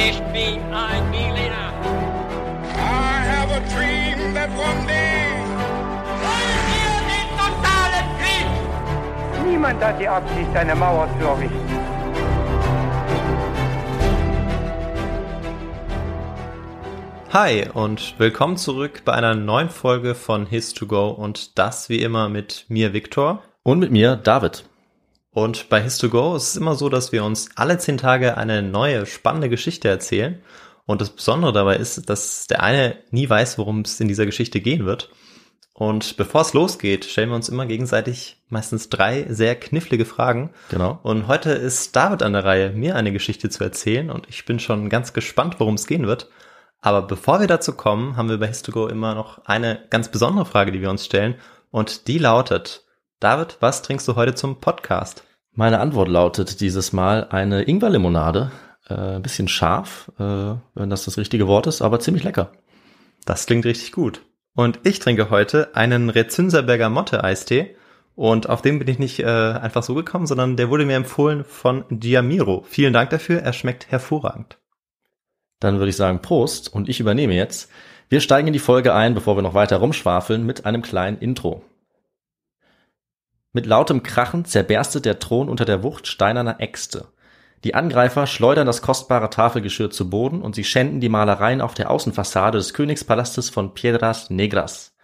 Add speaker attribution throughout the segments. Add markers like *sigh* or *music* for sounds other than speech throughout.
Speaker 1: Ich bin ein Berliner.
Speaker 2: I have a dream that one day.
Speaker 1: Wollen wir den totalen Krieg?
Speaker 3: Niemand hat die Absicht, eine Mauer zu errichten.
Speaker 4: Hi und willkommen zurück bei einer neuen Folge von His2Go und das wie immer mit mir Viktor.
Speaker 5: Und mit mir, David.
Speaker 4: Und bei His2Go ist es immer so, dass wir uns alle zehn Tage eine neue spannende Geschichte erzählen. Und das Besondere dabei ist, dass der eine nie weiß, worum es in dieser Geschichte gehen wird. Und bevor es losgeht, stellen wir uns immer gegenseitig meistens drei sehr knifflige Fragen.
Speaker 5: Genau.
Speaker 4: Und heute ist David an der Reihe, mir eine Geschichte zu erzählen. Und ich bin schon ganz gespannt, worum es gehen wird. Aber bevor wir dazu kommen, haben wir bei His2Go immer noch eine ganz besondere Frage, die wir uns stellen. Und die lautet, David, was trinkst du heute zum Podcast?
Speaker 5: Meine Antwort lautet dieses Mal eine Ingwerlimonade. Äh, ein bisschen scharf, äh, wenn das das richtige Wort ist, aber ziemlich lecker.
Speaker 4: Das klingt richtig gut. Und ich trinke heute einen Rezünserberger Motte Eistee. Und auf den bin ich nicht äh, einfach so gekommen, sondern der wurde mir empfohlen von Giamiro. Vielen Dank dafür, er schmeckt hervorragend.
Speaker 5: Dann würde ich sagen Prost und ich übernehme jetzt. Wir steigen in die Folge ein, bevor wir noch weiter rumschwafeln, mit einem kleinen Intro. Mit lautem Krachen zerberstet der Thron unter der Wucht steinerner Äxte. Die Angreifer schleudern das kostbare Tafelgeschirr zu Boden und sie schänden die Malereien auf der Außenfassade des Königspalastes von Piedras Negras.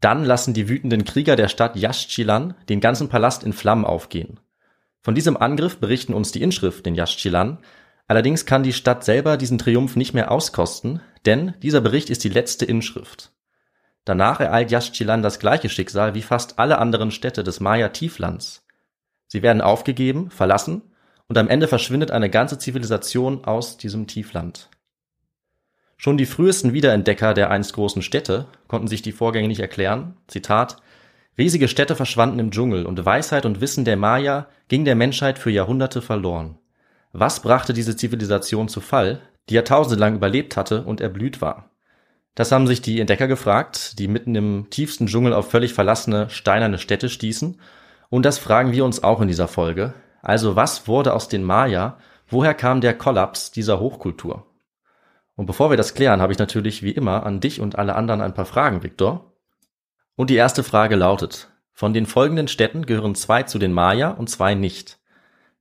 Speaker 5: Dann lassen die wütenden Krieger der Stadt Yaxchilan den ganzen Palast in Flammen aufgehen. Von diesem Angriff berichten uns die Inschrift in Yaxchilan, allerdings kann die Stadt selber diesen Triumph nicht mehr auskosten, denn dieser Bericht ist die letzte Inschrift. Danach ereilt Yaxchilan das gleiche Schicksal wie fast alle anderen Städte des Maya-Tieflands. Sie werden aufgegeben, verlassen und am Ende verschwindet eine ganze Zivilisation aus diesem Tiefland. Schon die frühesten Wiederentdecker der einst großen Städte konnten sich die Vorgänge nicht erklären. Zitat Riesige Städte verschwanden im Dschungel und Weisheit und Wissen der Maya ging der Menschheit für Jahrhunderte verloren. Was brachte diese Zivilisation zu Fall, die Jahrtausende lang überlebt hatte und erblüht war? Das haben sich die Entdecker gefragt, die mitten im tiefsten Dschungel auf völlig verlassene, steinerne Städte stießen. Und das fragen wir uns auch in dieser Folge. Also was wurde aus den Maya? Woher kam der Kollaps dieser Hochkultur? Und bevor wir das klären, habe ich natürlich wie immer an dich und alle anderen ein paar Fragen, Viktor. Und die erste Frage lautet, von den folgenden Städten gehören zwei zu den Maya und zwei nicht.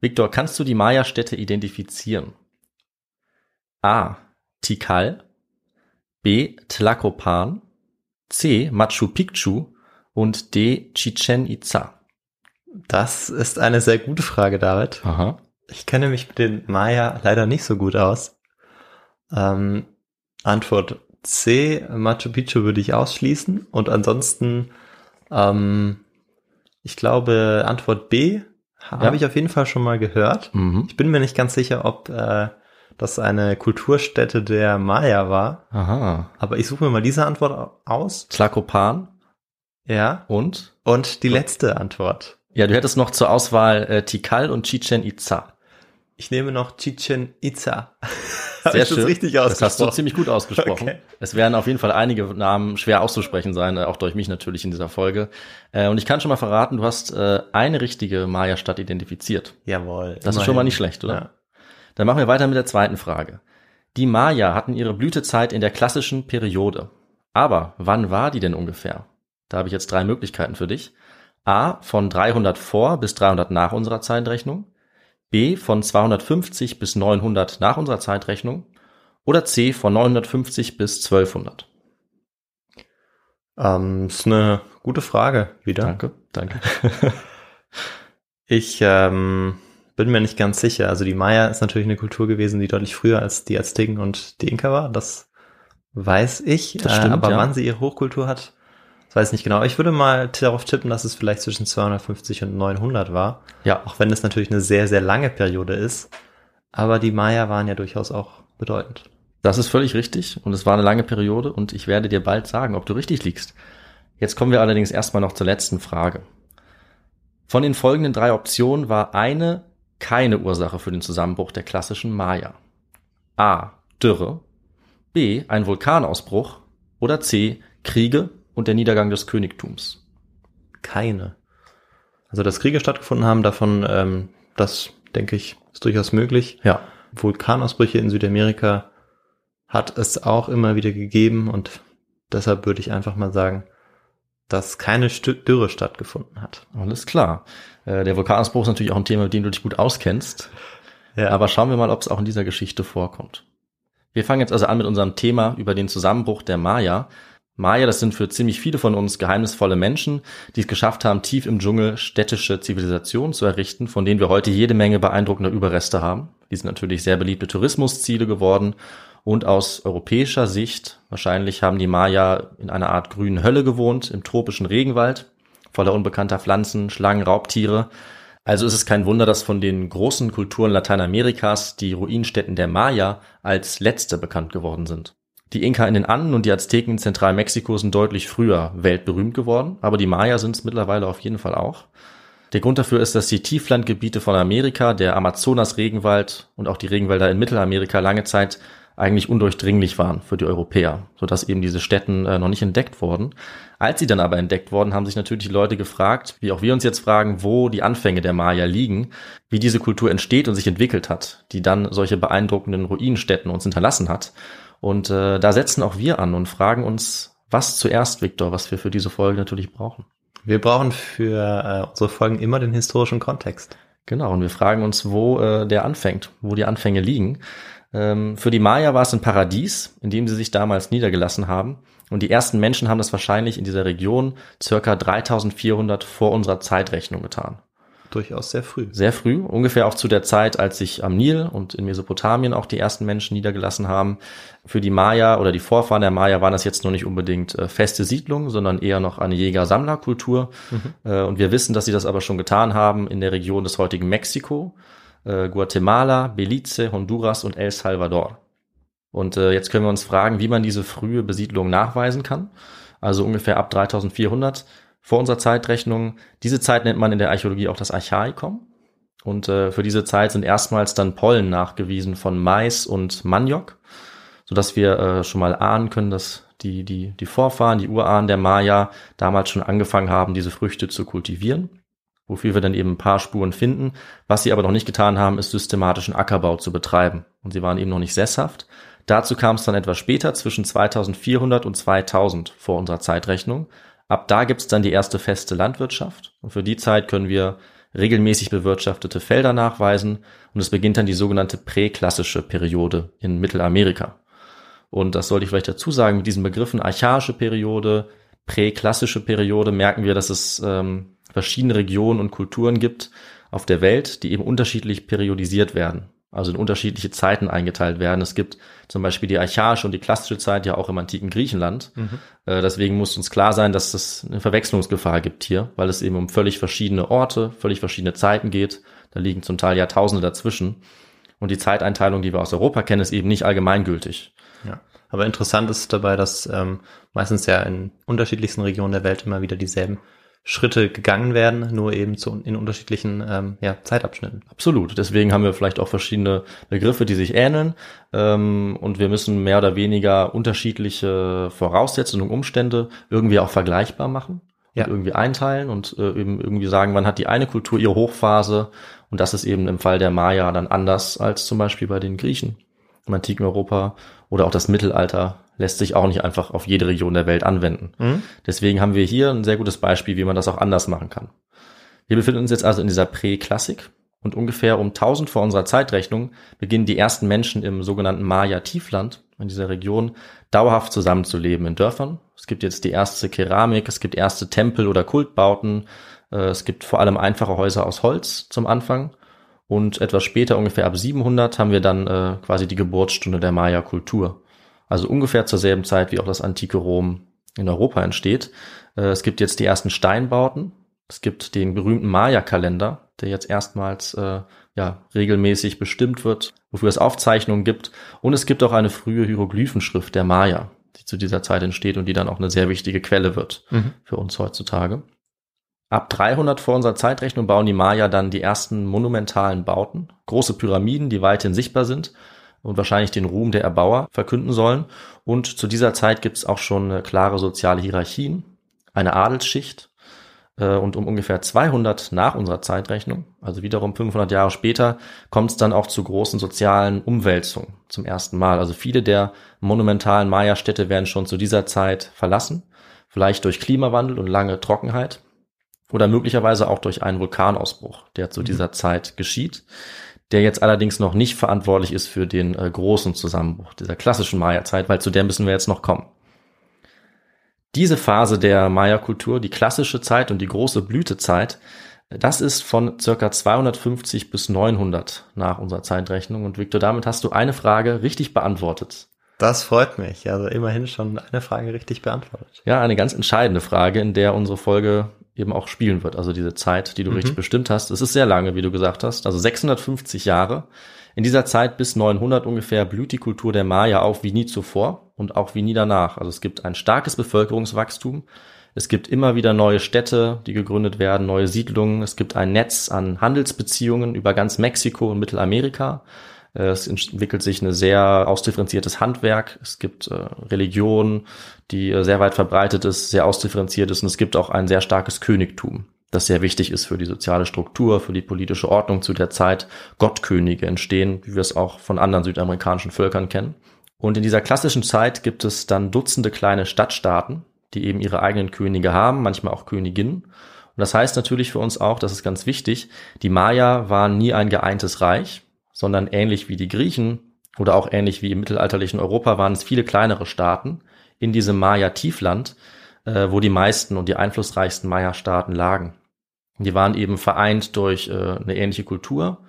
Speaker 5: Viktor, kannst du die Maya-Städte identifizieren? A. Tikal, B. Tlacopan, C. Machu Picchu und D. Chichen Itza.
Speaker 4: Das ist eine sehr gute Frage, David.
Speaker 5: Aha.
Speaker 4: Ich kenne mich mit den Maya leider nicht so gut aus. Ähm, Antwort C, Machu Picchu würde ich ausschließen. Und ansonsten, ähm, ich glaube, Antwort B habe
Speaker 5: Ja.
Speaker 4: ich auf jeden Fall schon mal gehört.
Speaker 5: Mhm.
Speaker 4: Ich bin mir nicht ganz sicher, ob äh, das eine Kulturstätte der Maya war.
Speaker 5: Aha.
Speaker 4: Aber ich suche mir mal diese Antwort au- aus.
Speaker 5: Tlacopan
Speaker 4: Ja.
Speaker 5: und?
Speaker 4: Und die letzte Antwort.
Speaker 5: Ja, du hättest noch zur Auswahl äh, Tikal und Chichen Itza.
Speaker 4: Ich nehme noch Chichen Itza. *laughs*
Speaker 5: Sehr
Speaker 4: ich das
Speaker 5: schön.
Speaker 4: richtig
Speaker 5: Das hast du
Speaker 4: ausgesprochen?
Speaker 5: ziemlich gut ausgesprochen.
Speaker 4: Okay.
Speaker 5: Es werden auf jeden Fall einige Namen schwer auszusprechen sein, äh, auch durch mich natürlich in dieser Folge. Äh, und ich kann schon mal verraten, du hast äh, eine richtige Maya-Stadt identifiziert.
Speaker 4: Jawohl.
Speaker 5: Das ist schon mal nicht schlecht, oder?
Speaker 4: Ja.
Speaker 5: Dann machen wir weiter mit der zweiten Frage. Die Maya hatten ihre Blütezeit in der klassischen Periode. Aber wann war die denn ungefähr? Da habe ich jetzt drei Möglichkeiten für dich. A von 300 vor bis 300 nach unserer Zeitrechnung. B von 250 bis 900 nach unserer Zeitrechnung. Oder C von 950 bis 1200.
Speaker 4: Ähm, ist eine gute Frage wieder.
Speaker 5: Danke, danke. *laughs*
Speaker 4: Ich ähm, bin mir nicht ganz sicher. Also die Maya ist natürlich eine Kultur gewesen, die deutlich früher als die Azteken und die Inka war. Das weiß ich.
Speaker 5: Das stimmt,
Speaker 4: äh, aber
Speaker 5: ja.
Speaker 4: wann sie ihre Hochkultur hat, das weiß ich nicht genau. Ich würde mal darauf tippen, dass es vielleicht zwischen 250 und 900 war.
Speaker 5: Ja,
Speaker 4: Auch wenn es natürlich eine sehr, sehr lange Periode ist. Aber die Maya waren ja durchaus auch bedeutend.
Speaker 5: Das ist völlig richtig und es war eine lange Periode und ich werde dir bald sagen, ob du richtig liegst. Jetzt kommen wir allerdings erstmal noch zur letzten Frage. Von den folgenden drei Optionen war eine keine Ursache für den Zusammenbruch der klassischen Maya. A. Dürre. B. Ein Vulkanausbruch. Oder C. Kriege und der Niedergang des Königtums.
Speaker 4: Keine. Also, dass Kriege stattgefunden haben, davon, ähm, das denke ich, ist durchaus möglich.
Speaker 5: Ja.
Speaker 4: Vulkanausbrüche in Südamerika hat es auch immer wieder gegeben und deshalb würde ich einfach mal sagen, dass keine Dürre stattgefunden hat.
Speaker 5: Alles klar. Äh, der Vulkanausbruch ist natürlich auch ein Thema, mit dem du dich gut auskennst. Ja. Aber schauen wir mal, ob es auch in dieser Geschichte vorkommt. Wir fangen jetzt also an mit unserem Thema über den Zusammenbruch der Maya. Maya, das sind für ziemlich viele von uns geheimnisvolle Menschen, die es geschafft haben, tief im Dschungel städtische Zivilisationen zu errichten, von denen wir heute jede Menge beeindruckender Überreste haben. Die sind natürlich sehr beliebte Tourismusziele geworden und aus europäischer Sicht, wahrscheinlich haben die Maya in einer Art grünen Hölle gewohnt, im tropischen Regenwald, voller unbekannter Pflanzen, Schlangen, Raubtiere. Also ist es kein Wunder, dass von den großen Kulturen Lateinamerikas die Ruinenstätten der Maya als letzte bekannt geworden sind. Die Inka in den Anden und die Azteken in Zentralmexiko sind deutlich früher weltberühmt geworden, aber die Maya sind es mittlerweile auf jeden Fall auch. Der Grund dafür ist, dass die Tieflandgebiete von Amerika, der Amazonas-Regenwald und auch die Regenwälder in Mittelamerika lange Zeit eigentlich undurchdringlich waren für die Europäer, sodass eben diese Städten äh, noch nicht entdeckt wurden. Als sie dann aber entdeckt wurden, haben sich natürlich die Leute gefragt, wie auch wir uns jetzt fragen, wo die Anfänge der Maya liegen, wie diese Kultur entsteht und sich entwickelt hat, die dann solche beeindruckenden Ruinenstädten uns hinterlassen hat. Und äh, da setzen auch wir an und fragen uns, was zuerst, Viktor, was wir für diese Folge natürlich brauchen.
Speaker 4: Wir brauchen für äh, unsere Folgen immer den historischen Kontext.
Speaker 5: Genau, und wir fragen uns, wo äh, der anfängt, wo die Anfänge liegen. Ähm, für die Maya war es ein Paradies, in dem sie sich damals niedergelassen haben. Und die ersten Menschen haben das wahrscheinlich in dieser Region circa 3400 vor unserer Zeitrechnung getan.
Speaker 4: Durchaus sehr früh.
Speaker 5: Sehr früh, ungefähr auch zu der Zeit, als sich am Nil und in Mesopotamien auch die ersten Menschen niedergelassen haben. Für die Maya oder die Vorfahren der Maya waren das jetzt noch nicht unbedingt äh, feste Siedlungen, sondern eher noch eine Jäger-Sammler-Kultur. Mhm. Äh, und wir wissen, dass sie das aber schon getan haben in der Region des heutigen Mexiko äh, Guatemala, Belize, Honduras und El Salvador. Und äh, jetzt können wir uns fragen, wie man diese frühe Besiedlung nachweisen kann. Also ungefähr ab 3400 vor unserer Zeitrechnung. Diese Zeit nennt man in der Archäologie auch das Archaikum. Und äh, für diese Zeit sind erstmals dann Pollen nachgewiesen von Mais und Maniok, sodass wir äh, schon mal ahnen können, dass die, die, die Vorfahren, die Urahnen der Maya damals schon angefangen haben, diese Früchte zu kultivieren wofür wir dann eben ein paar Spuren finden. Was sie aber noch nicht getan haben, ist systematischen Ackerbau zu betreiben. Und sie waren eben noch nicht sesshaft. Dazu kam es dann etwas später, zwischen 2400 und 2000 vor unserer Zeitrechnung. Ab da gibt's dann die erste feste Landwirtschaft. Und für die Zeit können wir regelmäßig bewirtschaftete Felder nachweisen. Und es beginnt dann die sogenannte präklassische Periode in Mittelamerika. Und das sollte ich vielleicht dazu sagen, mit diesen Begriffen archaische Periode, präklassische Periode merken wir, dass es ähm, verschiedene Regionen und Kulturen gibt auf der Welt, die eben unterschiedlich periodisiert werden, also in unterschiedliche Zeiten eingeteilt werden. Es gibt zum Beispiel die archaische und die klassische Zeit ja auch im antiken Griechenland. Mhm. Äh, deswegen muss uns klar sein, dass es eine Verwechslungsgefahr gibt hier, weil es eben um völlig verschiedene Orte, völlig verschiedene Zeiten geht. Da liegen zum Teil Jahrtausende dazwischen. Und die Zeiteinteilung, die wir aus Europa kennen, ist eben nicht allgemeingültig.
Speaker 4: Ja. Aber interessant ist dabei, dass ähm, meistens ja in unterschiedlichsten Regionen der Welt immer wieder dieselben Schritte gegangen werden, nur eben zu, in unterschiedlichen ähm, ja, Zeitabschnitten.
Speaker 5: Absolut. Deswegen haben wir vielleicht auch verschiedene Begriffe, die sich ähneln. Ähm, und wir müssen mehr oder weniger unterschiedliche Voraussetzungen und Umstände irgendwie auch vergleichbar machen. Ja. Und irgendwie einteilen und äh, eben irgendwie sagen, wann hat die eine Kultur ihre Hochphase. Und das ist eben im Fall der Maya dann anders als zum Beispiel bei den Griechen im antiken Europa oder auch das Mittelalter lässt sich auch nicht einfach auf jede Region der Welt anwenden. Mhm. Deswegen haben wir hier ein sehr gutes Beispiel, wie man das auch anders machen kann. Wir befinden uns jetzt also in dieser Präklassik und ungefähr um 1000 vor unserer Zeitrechnung beginnen die ersten Menschen im sogenannten Maya-Tiefland in dieser Region dauerhaft zusammenzuleben in Dörfern. Es gibt jetzt die erste Keramik, es gibt erste Tempel oder Kultbauten, äh, es gibt vor allem einfache Häuser aus Holz zum Anfang und etwas später, ungefähr ab 700, haben wir dann äh, quasi die Geburtsstunde der Maya-Kultur. Also ungefähr zur selben Zeit, wie auch das antike Rom in Europa entsteht. Äh, es gibt jetzt die ersten Steinbauten. Es gibt den berühmten Maya-Kalender, der jetzt erstmals äh, ja, regelmäßig bestimmt wird, wofür es Aufzeichnungen gibt. Und es gibt auch eine frühe Hieroglyphenschrift der Maya, die zu dieser Zeit entsteht und die dann auch eine sehr wichtige Quelle wird mhm. für uns heutzutage. Ab 300 vor unserer Zeitrechnung bauen die Maya dann die ersten monumentalen Bauten, große Pyramiden, die weithin sichtbar sind und wahrscheinlich den Ruhm der Erbauer verkünden sollen. Und zu dieser Zeit gibt es auch schon klare soziale Hierarchien, eine Adelsschicht, Äh, und um ungefähr 200 nach unserer Zeitrechnung, also wiederum 500 Jahre später, kommt es dann auch zu großen sozialen Umwälzungen zum ersten Mal. Also viele der monumentalen Maya-Städte werden schon zu dieser Zeit verlassen, vielleicht durch Klimawandel und lange Trockenheit oder möglicherweise auch durch einen Vulkanausbruch, der zu mhm. dieser Zeit geschieht, der jetzt allerdings noch nicht verantwortlich ist für den äh, großen Zusammenbruch dieser klassischen Maya-Zeit, weil zu der müssen wir jetzt noch kommen. Diese Phase der Maya-Kultur, die klassische Zeit und die große Blütezeit, das ist von circa 250 bis 900 nach unserer Zeitrechnung. Und Victor, damit hast du eine Frage richtig beantwortet.
Speaker 4: Das freut mich. Also immerhin schon eine Frage richtig beantwortet.
Speaker 5: Ja, eine ganz entscheidende Frage, in der unsere Folge eben auch spielen wird. Also diese Zeit, die du mhm. richtig bestimmt hast. Es ist sehr lange, wie du gesagt hast. Also 650 Jahre. In dieser Zeit bis 900 ungefähr blüht die Kultur der Maya auf wie nie zuvor und auch wie nie danach. Also es gibt ein starkes Bevölkerungswachstum. Es gibt immer wieder neue Städte, die gegründet werden, neue Siedlungen. Es gibt ein Netz an Handelsbeziehungen über ganz Mexiko und Mittelamerika. Äh, es entwickelt sich ein sehr ausdifferenziertes Handwerk. Es gibt äh, Religion, die äh, sehr weit verbreitet ist, sehr ausdifferenziert ist. Und es gibt auch ein sehr starkes Königtum das sehr wichtig ist für die soziale Struktur, für die politische Ordnung zu der Zeit. Gottkönige entstehen, wie wir es auch von anderen südamerikanischen Völkern kennen. Und in dieser klassischen Zeit gibt es dann Dutzende kleine Stadtstaaten, die eben ihre eigenen Könige haben, manchmal auch Königinnen. Und das heißt natürlich für uns auch, das ist ganz wichtig, die Maya waren nie ein geeintes Reich, sondern ähnlich wie die Griechen oder auch ähnlich wie im mittelalterlichen Europa waren es viele kleinere Staaten in diesem Maya-Tiefland, äh, wo die meisten und die einflussreichsten Maya-Staaten lagen. Die waren eben vereint durch äh, eine ähnliche Kultur,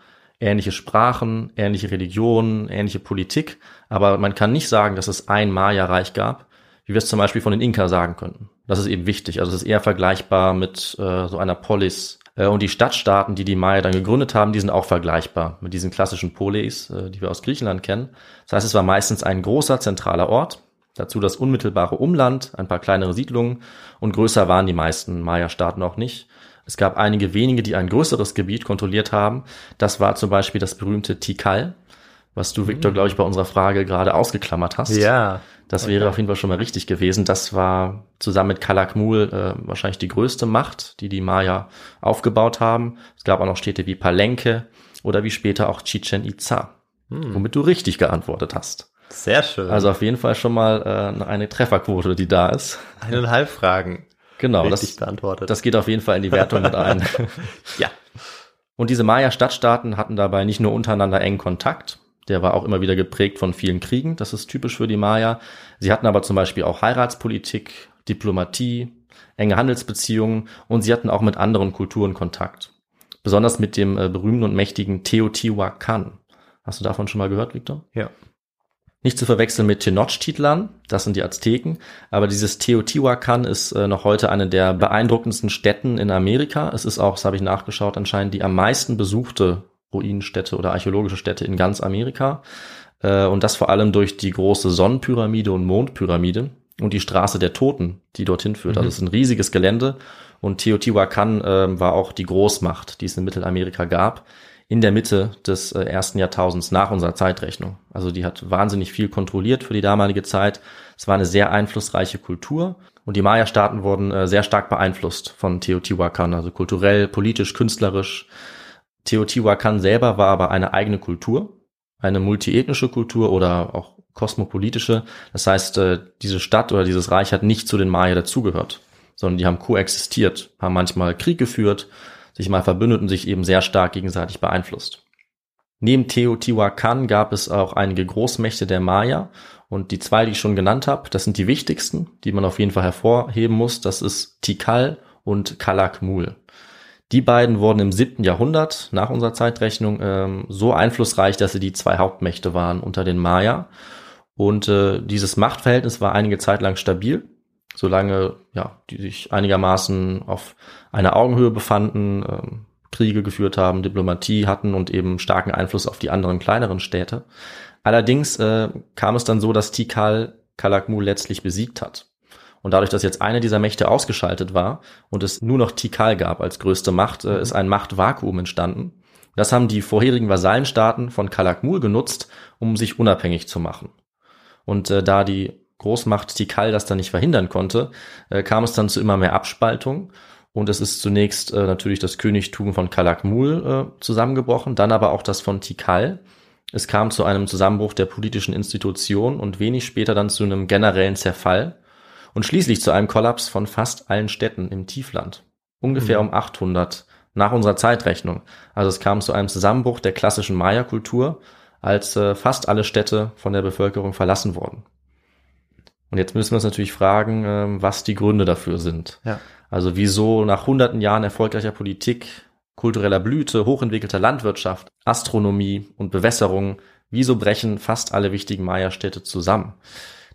Speaker 5: ähnliche Sprachen, ähnliche Religionen, ähnliche Politik. Aber man kann nicht sagen, dass es ein Maya-Reich gab, wie wir es zum Beispiel von den Inka sagen könnten. Das ist eben wichtig. Also es ist eher vergleichbar mit äh, so einer Polis. Äh, und die Stadtstaaten, die die Maya dann gegründet haben, die sind auch vergleichbar mit diesen klassischen Polis, äh, die wir aus Griechenland kennen. Das heißt, es war meistens ein großer zentraler Ort, dazu das unmittelbare Umland, ein paar kleinere Siedlungen und größer waren die meisten Maya-Staaten auch nicht. Es gab einige wenige, die ein größeres Gebiet kontrolliert haben. Das war zum Beispiel das berühmte Tikal, was du, Victor, mhm. glaube ich, bei unserer Frage gerade ausgeklammert hast.
Speaker 4: Ja.
Speaker 5: Das okay. wäre auf jeden Fall schon mal richtig gewesen. Das war zusammen mit Kalakmul äh, wahrscheinlich die größte Macht, die die Maya aufgebaut haben. Es gab auch noch Städte wie Palenque oder wie später auch Chichen Itza, hm. womit du richtig geantwortet hast.
Speaker 4: Sehr schön.
Speaker 5: Also auf jeden Fall schon mal äh, eine Trefferquote, die da ist.
Speaker 4: Eineinhalb Fragen.
Speaker 5: Genau, das, beantwortet. das geht auf jeden Fall in die Wertung mit ein. *laughs* ja. Und diese Maya-Stadtstaaten hatten dabei nicht nur untereinander engen Kontakt, der war auch immer wieder geprägt von vielen Kriegen, das ist typisch für die Maya. Sie hatten aber zum Beispiel auch Heiratspolitik, Diplomatie, enge Handelsbeziehungen und sie hatten auch mit anderen Kulturen Kontakt. Besonders mit dem äh, berühmten und mächtigen Teotihuacan. Hast du davon schon mal gehört, Victor?
Speaker 4: Ja.
Speaker 5: Nicht zu verwechseln mit Tenochtitlan, das sind die Azteken, aber dieses Teotihuacan ist äh, noch heute eine der beeindruckendsten Städten in Amerika. Es ist auch, das habe ich nachgeschaut, anscheinend die am meisten besuchte Ruinenstätte oder archäologische Stätte in ganz Amerika. Äh, und das vor allem durch die große Sonnenpyramide und Mondpyramide und die Straße der Toten, die dorthin führt. Also mhm. Also es ist ein riesiges Gelände und Teotihuacan äh, war auch die Großmacht, die es in Mittelamerika gab in der Mitte des äh, ersten Jahrtausends nach unserer Zeitrechnung. Also die hat wahnsinnig viel kontrolliert für die damalige Zeit. Es war eine sehr einflussreiche Kultur und die Maya-Staaten wurden äh, sehr stark beeinflusst von Teotihuacan, also kulturell, politisch, künstlerisch. Teotihuacan selber war aber eine eigene Kultur, eine multiethnische Kultur oder auch kosmopolitische. Das heißt, äh, diese Stadt oder dieses Reich hat nicht zu den Maya dazugehört, sondern die haben koexistiert, haben manchmal Krieg geführt, sich mal verbündet und sich eben sehr stark gegenseitig beeinflusst. Neben Teotihuacan gab es auch einige Großmächte der Maya und die zwei, die ich schon genannt habe, das sind die wichtigsten, die man auf jeden Fall hervorheben muss. Das ist Tikal und Calakmul. Die beiden wurden im siebten Jahrhundert nach unserer Zeitrechnung ähm, so einflussreich, dass sie die zwei Hauptmächte waren unter den Maya. Und äh, dieses Machtverhältnis war einige Zeit lang stabil solange ja, die sich einigermaßen auf einer Augenhöhe befanden, ähm, Kriege geführt haben, Diplomatie hatten und eben starken Einfluss auf die anderen kleineren Städte. Allerdings äh, kam es dann so, dass Tikal Kalakmul letztlich besiegt hat. Und dadurch, dass jetzt eine dieser Mächte ausgeschaltet war und es nur noch Tikal gab als größte Macht, äh, ist ein Machtvakuum entstanden. Das haben die vorherigen Vasallenstaaten von Kalakmul genutzt, um sich unabhängig zu machen. Und äh, da die Großmacht Tikal das dann nicht verhindern konnte, äh, kam es dann zu immer mehr Abspaltung Und es ist zunächst äh, natürlich das Königtum von Kalakmul äh, zusammengebrochen, dann aber auch das von Tikal. Es kam zu einem Zusammenbruch der politischen Institution und wenig später dann zu einem generellen Zerfall und schließlich zu einem Kollaps von fast allen Städten im Tiefland. Ungefähr mhm. um 800 nach unserer Zeitrechnung. Also es kam zu einem Zusammenbruch der klassischen Maya-Kultur, als äh, fast alle Städte von der Bevölkerung verlassen wurden. Und jetzt müssen wir uns natürlich fragen, äh, was die Gründe dafür sind. Ja. Also wieso nach hunderten Jahren erfolgreicher Politik, kultureller Blüte, hochentwickelter Landwirtschaft, Astronomie und Bewässerung, wieso brechen fast alle wichtigen Maya-Städte zusammen?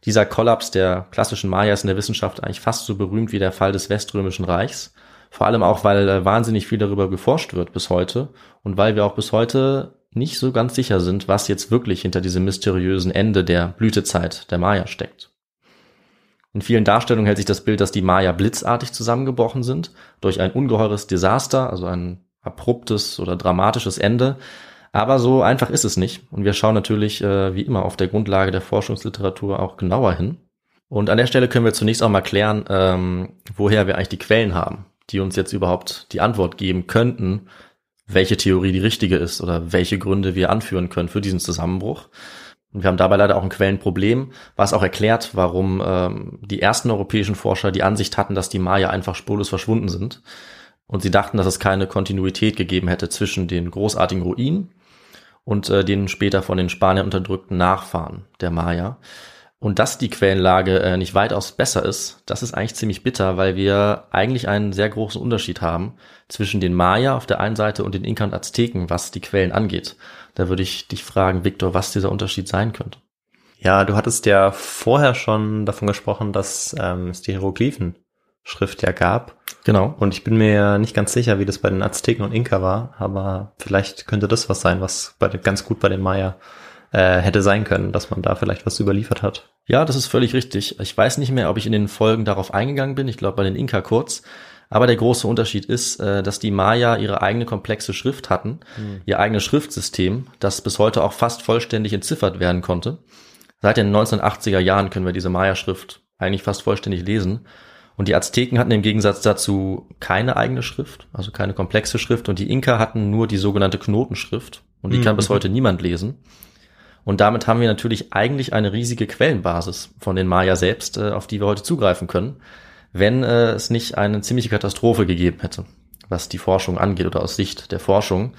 Speaker 5: Dieser Kollaps der klassischen Mayas in der Wissenschaft eigentlich fast so berühmt wie der Fall des Weströmischen Reichs. Vor allem auch, weil äh, wahnsinnig viel darüber geforscht wird bis heute und weil wir auch bis heute nicht so ganz sicher sind, was jetzt wirklich hinter diesem mysteriösen Ende der Blütezeit der Maya steckt. In vielen Darstellungen hält sich das Bild, dass die Maya blitzartig zusammengebrochen sind, durch ein ungeheures Desaster, also ein abruptes oder dramatisches Ende. Aber so einfach ist es nicht. Und wir schauen natürlich, äh, wie immer, auf der Grundlage der Forschungsliteratur auch genauer hin. Und an der Stelle können wir zunächst auch mal klären, ähm, woher wir eigentlich die Quellen haben die uns jetzt überhaupt die Antwort geben könnten, welche Theorie die richtige ist oder welche Gründe wir anführen können für diesen Zusammenbruch. Und wir haben dabei leider auch ein Quellenproblem, was auch erklärt, warum ähm, die ersten europäischen Forscher die Ansicht hatten, dass die Maya einfach spurlos verschwunden sind. Und sie dachten, dass es keine Kontinuität gegeben hätte zwischen den großartigen Ruinen und äh, den später von den Spaniern unterdrückten Nachfahren der Maya. Und dass die Quellenlage äh, nicht weitaus besser ist, das ist eigentlich ziemlich bitter, weil wir eigentlich einen sehr großen Unterschied haben zwischen den Maya auf der einen Seite und den Inka Azteken, was die Quellen angeht. Da würde ich dich fragen, Viktor, was dieser Unterschied sein könnte.
Speaker 4: Ja, du hattest ja vorher schon davon gesprochen, dass ähm, es die Hieroglyphen-Schrift ja gab.
Speaker 5: Genau.
Speaker 4: Und ich bin mir nicht ganz sicher, wie das bei den Azteken und Inka war, aber vielleicht könnte das was sein, was bei, ganz gut bei den Maya äh, hätte sein können, dass man da vielleicht was überliefert hat.
Speaker 5: Ja, das ist völlig richtig. Ich weiß nicht mehr, ob ich in den Folgen darauf eingegangen bin. Ich glaube bei den Inka kurz. Aber der große Unterschied ist, äh, dass die Maya ihre eigene komplexe Schrift hatten, mhm. ihr eigenes Schriftsystem, das bis heute auch fast vollständig entziffert werden konnte. Seit den 1980er Jahren können wir diese Maya-Schrift eigentlich fast vollständig lesen. Und die Azteken hatten im Gegensatz dazu keine eigene Schrift, also keine komplexe Schrift. Und die Inka hatten nur die sogenannte Knotenschrift. Und die mhm. kann bis heute niemand lesen. Und damit haben wir natürlich eigentlich eine riesige Quellenbasis von den Maya selbst, äh, auf die wir heute zugreifen können, wenn äh, es nicht eine ziemliche Katastrophe gegeben hätte, was die Forschung angeht oder aus Sicht der Forschung.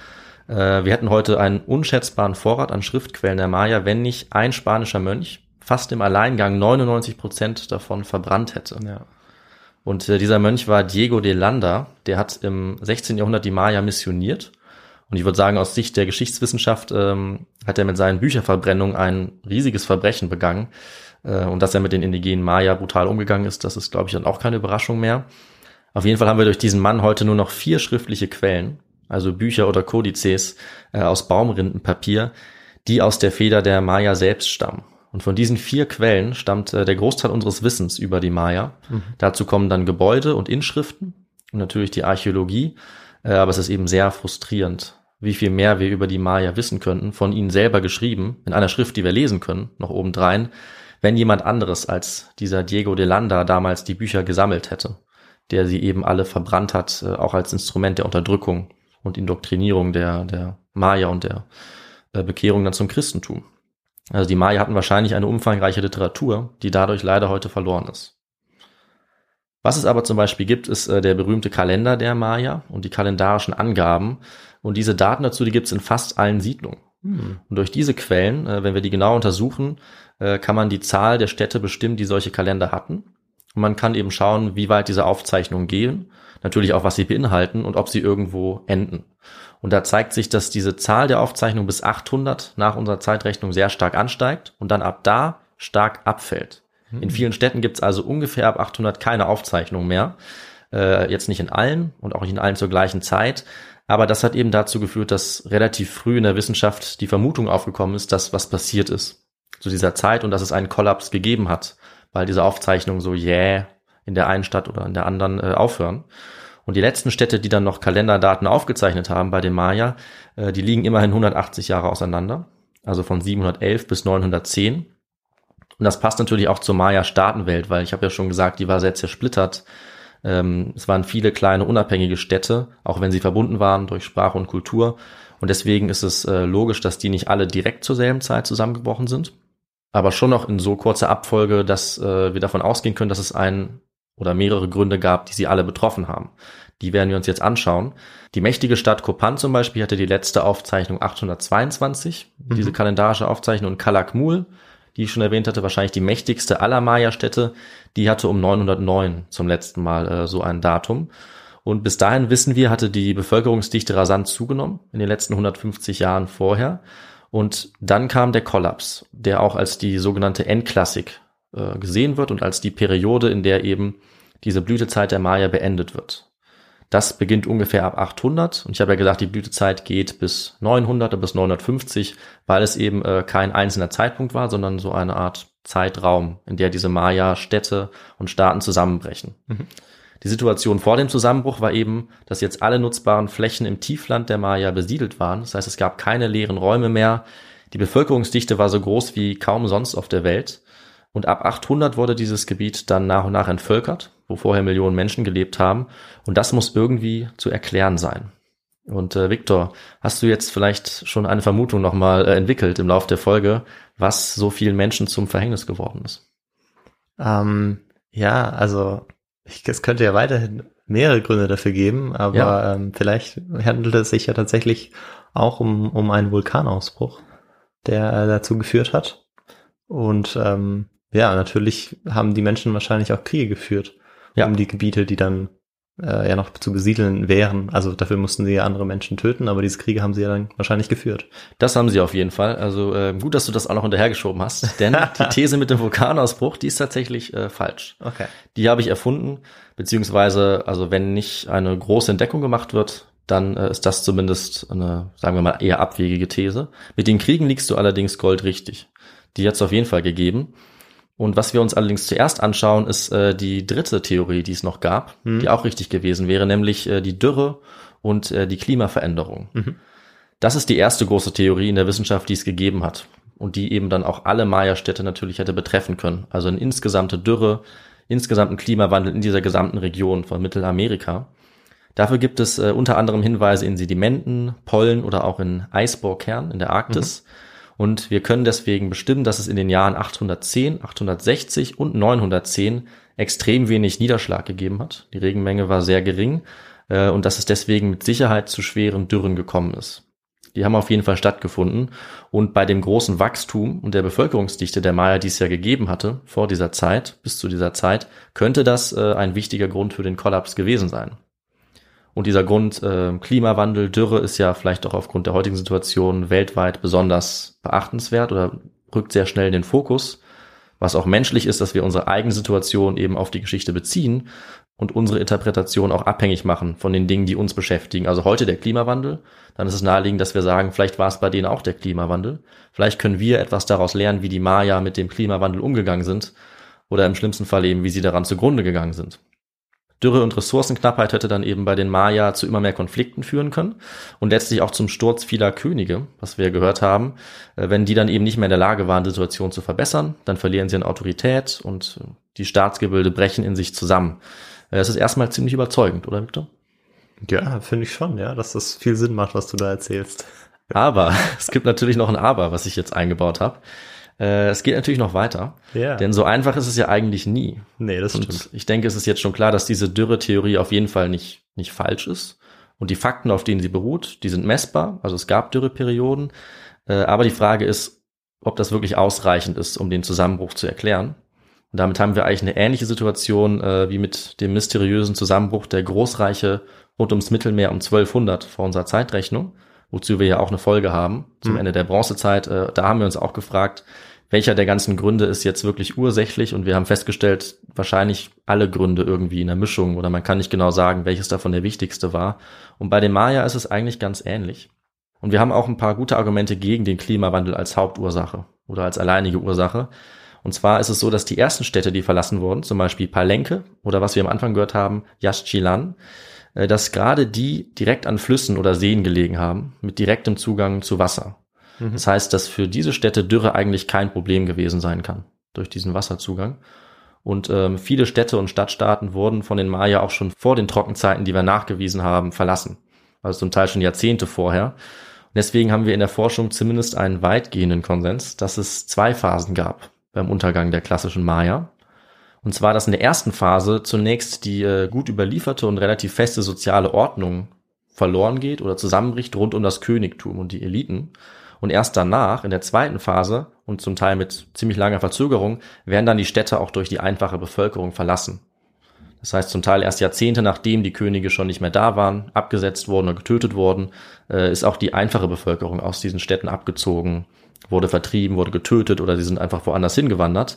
Speaker 5: Äh, wir hätten heute einen unschätzbaren Vorrat an Schriftquellen der Maya, wenn nicht ein spanischer Mönch fast im Alleingang 99 Prozent davon verbrannt hätte. Ja. Und dieser Mönch war Diego de Landa, der hat im 16. Jahrhundert die Maya missioniert und ich würde sagen, aus Sicht der Geschichtswissenschaft ähm, hat er mit seinen Bücherverbrennungen ein riesiges Verbrechen begangen. Äh, und dass er mit den indigenen Maya brutal umgegangen ist, das ist, glaube ich, dann auch keine Überraschung mehr. Auf jeden Fall haben wir durch diesen Mann heute nur noch vier schriftliche Quellen, also Bücher oder Kodizes äh, aus Baumrindenpapier, die aus der Feder der Maya selbst stammen. Und von diesen vier Quellen stammt äh, der Großteil unseres Wissens über die Maya. Mhm. Dazu kommen dann Gebäude und Inschriften und natürlich die Archäologie. Äh, aber es ist eben sehr frustrierend, wie viel mehr wir über die Maya wissen könnten, von ihnen selber geschrieben, in einer Schrift, die wir lesen können, noch obendrein, wenn jemand anderes als dieser Diego de Landa damals die Bücher gesammelt hätte, der sie eben alle verbrannt hat, äh, auch als Instrument der Unterdrückung und Indoktrinierung der, der Maya und der äh, Bekehrung dann zum Christentum. Also die Maya hatten wahrscheinlich eine umfangreiche Literatur, die dadurch leider heute verloren ist. Was es aber zum Beispiel gibt, ist äh, der berühmte Kalender der Maya und die kalendarischen Angaben, und diese Daten dazu, die gibt es in fast allen Siedlungen. Hm. Und durch diese Quellen, äh, wenn wir die genau untersuchen, äh, kann man die Zahl der Städte bestimmen, die solche Kalender hatten. Und man kann eben schauen, wie weit diese Aufzeichnungen gehen, natürlich auch, was sie beinhalten und ob sie irgendwo enden. Und da zeigt sich, dass diese Zahl der Aufzeichnungen bis 800 nach unserer Zeitrechnung sehr stark ansteigt und dann ab da stark abfällt. In hm. vielen Städten gibt es also ungefähr ab 800 keine Aufzeichnung mehr. Äh, jetzt nicht in allen und auch nicht in allen zur gleichen Zeit, aber das hat eben dazu geführt, dass relativ früh in der Wissenschaft die Vermutung aufgekommen ist, dass was passiert ist zu dieser Zeit und dass es einen Kollaps gegeben hat, weil diese Aufzeichnungen so jäh yeah in der einen Stadt oder in der anderen äh, aufhören. Und die letzten Städte, die dann noch Kalenderdaten aufgezeichnet haben bei den Maya, äh, die liegen immerhin 180 Jahre auseinander, also von 711 bis 910. Und das passt natürlich auch zur Maya-Staatenwelt, weil ich habe ja schon gesagt, die war sehr zersplittert Ähm, es waren viele kleine unabhängige Städte, auch wenn sie verbunden waren durch Sprache und Kultur. Und deswegen ist es äh, logisch, dass die nicht alle direkt zur selben Zeit zusammengebrochen sind, aber schon noch in so kurzer Abfolge, dass äh, wir davon ausgehen können, dass es einen oder mehrere Gründe gab, die sie alle betroffen haben. Die werden wir uns jetzt anschauen. Die mächtige Stadt Kopan zum Beispiel hatte die letzte Aufzeichnung 822, mhm. diese kalendarische Aufzeichnung, und Kalakmul, die ich schon erwähnt hatte, wahrscheinlich die mächtigste aller Maya-Städte, die hatte um 909 zum letzten Mal äh, so ein Datum. Und bis dahin wissen wir, hatte die Bevölkerungsdichte rasant zugenommen in den letzten 150 Jahren vorher. Und dann kam der Kollaps, der auch als die sogenannte Endklassik äh, gesehen wird und als die Periode, in der eben diese Blütezeit der Maya beendet wird. Das beginnt ungefähr ab 800 und ich habe ja gesagt, die Blütezeit geht bis 900 oder bis 950, weil es eben äh, kein einzelner Zeitpunkt war, sondern so eine Art Zeitraum, in der diese Maya-Städte und Staaten zusammenbrechen. Mhm. Die Situation vor dem Zusammenbruch war eben, dass jetzt alle nutzbaren Flächen im Tiefland der Maya besiedelt waren. Das heißt, es gab keine leeren Räume mehr. Die Bevölkerungsdichte war so groß wie kaum sonst auf der Welt. Und ab 800 wurde dieses Gebiet dann nach und nach entvölkert, wo vorher Millionen Menschen gelebt haben. Und das muss irgendwie zu erklären sein. Und äh, Viktor, hast du jetzt vielleicht schon eine Vermutung nochmal äh, entwickelt im Laufe der Folge, was so vielen Menschen zum Verhängnis geworden ist?
Speaker 4: Ähm, ja, also ich, es könnte ja weiterhin mehrere Gründe dafür geben, aber ja. ähm, vielleicht handelt es sich ja tatsächlich auch um, um einen Vulkanausbruch, der äh, dazu geführt hat. Und ähm, ja, natürlich haben die Menschen wahrscheinlich auch Kriege geführt ja. um die Gebiete, die dann äh, ja noch zu besiedeln wären. Also dafür mussten sie ja andere Menschen töten, aber diese Kriege haben sie ja dann wahrscheinlich geführt.
Speaker 5: Das haben sie auf jeden Fall. Also äh, gut, dass du das auch noch hinterhergeschoben hast, denn *laughs* die These mit dem Vulkanausbruch, die ist tatsächlich äh, falsch.
Speaker 4: Okay.
Speaker 5: Die habe ich erfunden, beziehungsweise, also wenn nicht eine große Entdeckung gemacht wird, dann äh, ist das zumindest eine, sagen wir mal, eher abwegige These. Mit den Kriegen liegst du allerdings goldrichtig. Die hat es auf jeden Fall gegeben. Und was wir uns allerdings zuerst anschauen, ist äh, die dritte Theorie, die es noch gab, mhm. die auch richtig gewesen wäre, nämlich äh, die Dürre und äh, die Klimaveränderung. Mhm. Das ist die erste große Theorie in der Wissenschaft, die es gegeben hat und die eben dann auch alle Maya-Städte natürlich hätte betreffen können. Also eine insgesamte Dürre, insgesamt ein Klimawandel in dieser gesamten Region von Mittelamerika. Dafür gibt es äh, unter anderem Hinweise in Sedimenten, Pollen oder auch in Eisbohrkernen in der Arktis. Mhm. Und wir können deswegen bestimmen, dass es in den Jahren 810, 860 und 910 extrem wenig Niederschlag gegeben hat. Die Regenmenge war sehr gering äh, und dass es deswegen mit Sicherheit zu schweren Dürren gekommen ist. Die haben auf jeden Fall stattgefunden. Und bei dem großen Wachstum und der Bevölkerungsdichte der Maya, die es ja gegeben hatte vor dieser Zeit, bis zu dieser Zeit, könnte das äh, ein wichtiger Grund für den Kollaps gewesen sein. Und dieser Grund äh, Klimawandel, Dürre ist ja vielleicht auch aufgrund der heutigen Situation weltweit besonders beachtenswert oder rückt sehr schnell in den Fokus, was auch menschlich ist, dass wir unsere eigene Situation eben auf die Geschichte beziehen und unsere Interpretation auch abhängig machen von den Dingen, die uns beschäftigen. Also heute der Klimawandel, dann ist es naheliegend, dass wir sagen, vielleicht war es bei denen auch der Klimawandel. Vielleicht können wir etwas daraus lernen, wie die Maya mit dem Klimawandel umgegangen sind oder im schlimmsten Fall eben, wie sie daran zugrunde gegangen sind. Dürre und Ressourcenknappheit hätte dann eben bei den Maya zu immer mehr Konflikten führen können und letztlich auch zum Sturz vieler Könige, was wir gehört haben. Äh, wenn die dann eben nicht mehr in der Lage waren, die Situation zu verbessern, dann verlieren sie an Autorität und die Staatsgebilde brechen in sich zusammen. Äh, das ist erstmal ziemlich überzeugend, oder Victor?
Speaker 4: Ja, finde ich schon, ja, dass das viel Sinn macht, was du da erzählst.
Speaker 5: Aber *laughs* es gibt natürlich noch ein Aber, was ich jetzt eingebaut habe. Äh, es geht natürlich noch weiter.
Speaker 4: Ja.
Speaker 5: Denn so einfach ist es ja eigentlich nie.
Speaker 4: Nee, das
Speaker 5: und
Speaker 4: stimmt.
Speaker 5: Ich denke, es ist jetzt schon klar, dass diese Dürre-Theorie auf jeden Fall nicht, nicht falsch ist. Und die Fakten, auf denen sie beruht, die sind messbar. Also es gab Dürreperioden. Äh, aber die Frage ist, ob das wirklich ausreichend ist, um den Zusammenbruch zu erklären. Und damit haben wir eigentlich eine ähnliche Situation äh, wie mit dem mysteriösen Zusammenbruch der Großreiche rund ums Mittelmeer um 1200 vor unserer Zeitrechnung, wozu wir ja auch eine Folge haben zum mhm. Ende der Bronzezeit. Äh, da haben wir uns auch gefragt, welcher der ganzen Gründe ist jetzt wirklich ursächlich und wir haben festgestellt, wahrscheinlich alle Gründe irgendwie in der Mischung oder man kann nicht genau sagen, welches davon der wichtigste war. Und bei den Maya ist es eigentlich ganz ähnlich. Und wir haben auch ein paar gute Argumente gegen den Klimawandel als Hauptursache oder als alleinige Ursache. Und zwar ist es so, dass die ersten Städte, die verlassen wurden, zum Beispiel Palenque oder was wir am Anfang gehört haben, Yaxchilan, äh, dass gerade die direkt an Flüssen oder Seen gelegen haben, mit direktem Zugang zu Wasser. Mhm. Das heißt, dass für diese Städte Dürre eigentlich kein Problem gewesen sein kann durch diesen Wasserzugang. Und ähm, viele Städte und Stadtstaaten wurden von den Maya auch schon vor den Trockenzeiten, die wir nachgewiesen haben, verlassen. Also zum Teil schon Jahrzehnte vorher. Und deswegen haben wir in der Forschung zumindest einen weitgehenden Konsens, dass es zwei Phasen gab beim Untergang der klassischen Maya. Und zwar, dass in der ersten Phase zunächst die äh, gut überlieferte und relativ feste soziale Ordnung verloren geht oder zusammenbricht rund um das Königtum und die Eliten. Und erst danach, in der zweiten Phase und zum Teil mit ziemlich langer Verzögerung, werden dann die Städte auch durch die einfache Bevölkerung verlassen. Das heißt, zum Teil erst Jahrzehnte nachdem die Könige schon nicht mehr da waren, abgesetzt wurden oder getötet wurden, äh, ist auch die einfache Bevölkerung aus diesen Städten abgezogen, wurde vertrieben, wurde getötet oder sie sind einfach woanders hingewandert.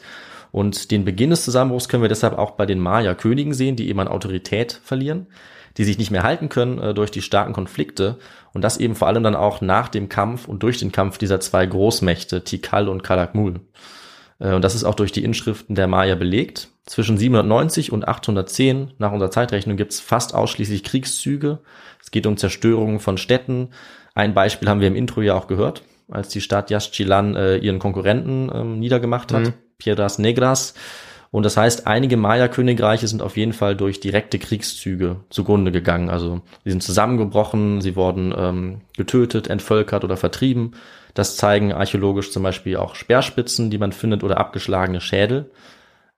Speaker 5: Und den Beginn des Zusammenbruchs können wir deshalb auch bei den Maya-Königen sehen, die eben an Autorität verlieren, die sich nicht mehr halten können äh, durch die starken Konflikte und das eben vor allem dann auch nach dem Kampf und durch den Kampf dieser zwei Großmächte, Tikal und Kalakmul. Äh, und das ist auch durch die Inschriften der Maya belegt. Zwischen 790 und 810 nach unserer Zeitrechnung gibt es fast ausschließlich Kriegszüge. Es geht um Zerstörungen von Städten. Ein Beispiel haben wir im Intro ja auch gehört, als die Stadt Yaxchilan äh, ihren Konkurrenten ähm, niedergemacht hat. Mhm. Piedras Negras. Und das heißt, einige Maya-Königreiche sind auf jeden Fall durch direkte Kriegszüge zugrunde gegangen. Also sie sind zusammengebrochen, sie wurden ähm, getötet, entvölkert oder vertrieben. Das zeigen archäologisch zum Beispiel auch Speerspitzen, die man findet, oder abgeschlagene Schädel.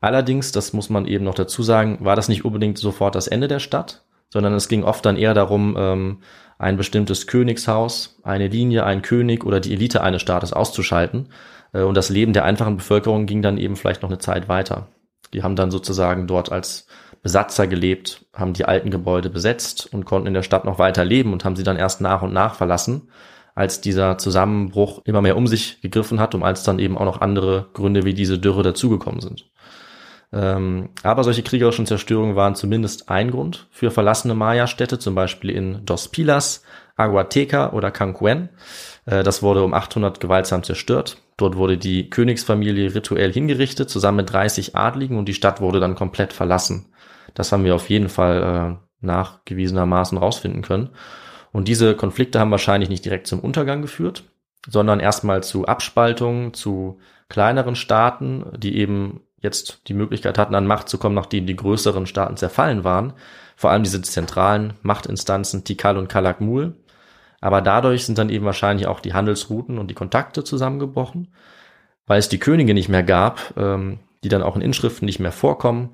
Speaker 5: Allerdings, das muss man eben noch dazu sagen, war das nicht unbedingt sofort das Ende der Stadt, sondern es ging oft dann eher darum, ähm, ein bestimmtes Königshaus, eine Linie, ein König oder die Elite eines Staates auszuschalten. Äh, und das Leben der einfachen Bevölkerung ging dann eben vielleicht noch eine Zeit weiter. Die haben dann sozusagen dort als Besatzer gelebt, haben die alten Gebäude besetzt und konnten in der Stadt noch weiter leben und haben sie dann erst nach und nach verlassen, als dieser Zusammenbruch immer mehr um sich gegriffen hat und als dann eben auch noch andere Gründe wie diese Dürre dazugekommen sind. Ähm, aber solche kriegerischen Zerstörungen waren zumindest ein Grund für verlassene Maya-Städte, zum Beispiel in Dos Pilas, Aguateca oder Cancuen. Äh, das wurde um 800 gewaltsam zerstört. Dort wurde die Königsfamilie rituell hingerichtet, zusammen mit 30 Adligen und die Stadt wurde dann komplett verlassen. Das haben wir auf jeden Fall äh, nachgewiesenermaßen rausfinden können. Und diese Konflikte haben wahrscheinlich nicht direkt zum Untergang geführt, sondern erstmal zu Abspaltungen, zu kleineren Staaten, die eben jetzt die Möglichkeit hatten, an Macht zu kommen, nachdem die größeren Staaten zerfallen waren. Vor allem diese zentralen Machtinstanzen Tikal und Kalakmul, aber dadurch sind dann eben wahrscheinlich auch die Handelsrouten und die Kontakte zusammengebrochen, weil es die Könige nicht mehr gab, ähm, die dann auch in Inschriften nicht mehr vorkommen,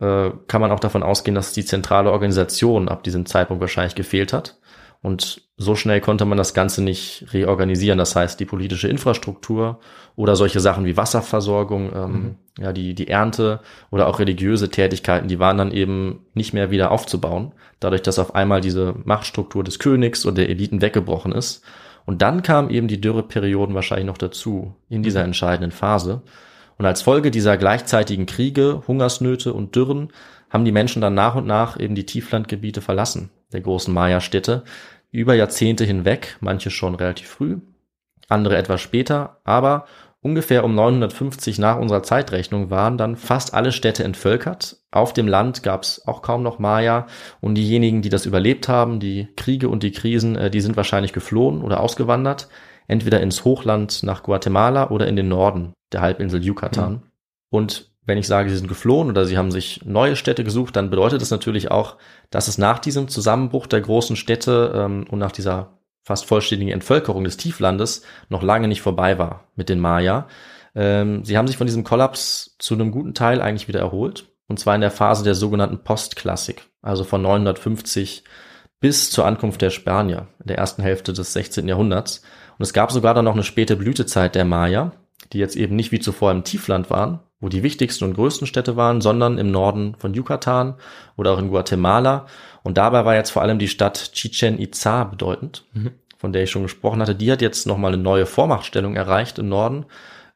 Speaker 5: äh, kann man auch davon ausgehen, dass die zentrale Organisation ab diesem Zeitpunkt wahrscheinlich gefehlt hat. Und so schnell konnte man das Ganze nicht reorganisieren. Das heißt, die politische Infrastruktur oder solche Sachen wie Wasserversorgung, ähm, mhm. ja, die, die Ernte oder auch religiöse Tätigkeiten, die waren dann eben nicht mehr wieder aufzubauen. Dadurch, dass auf einmal diese Machtstruktur des Königs und der Eliten weggebrochen ist. Und dann kamen eben die Dürreperioden wahrscheinlich noch dazu in dieser mhm. entscheidenden Phase. Und als Folge dieser gleichzeitigen Kriege, Hungersnöte und Dürren haben die Menschen dann nach und nach eben die Tieflandgebiete verlassen, der großen Maya-Städte, über Jahrzehnte hinweg, manche schon relativ früh, andere etwas später, aber ungefähr um 950 nach unserer Zeitrechnung waren dann fast alle Städte entvölkert. Auf dem Land gab es auch kaum noch Maya und diejenigen, die das überlebt haben, die Kriege und die Krisen, äh, die sind wahrscheinlich geflohen oder ausgewandert, entweder ins Hochland nach Guatemala oder in den Norden der Halbinsel Yucatan. Mhm. Und wenn ich sage, sie sind geflohen oder sie haben sich neue Städte gesucht, dann bedeutet das natürlich auch, dass es nach diesem Zusammenbruch der großen Städte ähm, und nach dieser fast vollständigen Entvölkerung des Tieflandes noch lange nicht vorbei war mit den Maya. Ähm, sie haben sich von diesem Kollaps zu einem guten Teil eigentlich wieder erholt. Und zwar in der Phase der sogenannten Postklassik, also von 950 bis zur Ankunft der Spanier in der ersten Hälfte des 16. Jahrhunderts. Und es gab sogar dann noch eine späte Blütezeit der Maya, die jetzt eben nicht wie zuvor im Tiefland waren, wo die wichtigsten und größten Städte waren, sondern im Norden von Yucatan oder auch in Guatemala. Und dabei war jetzt vor allem die Stadt Chichen Itza bedeutend, mhm. von der ich schon gesprochen hatte. Die hat jetzt nochmal eine neue Vormachtstellung erreicht im Norden.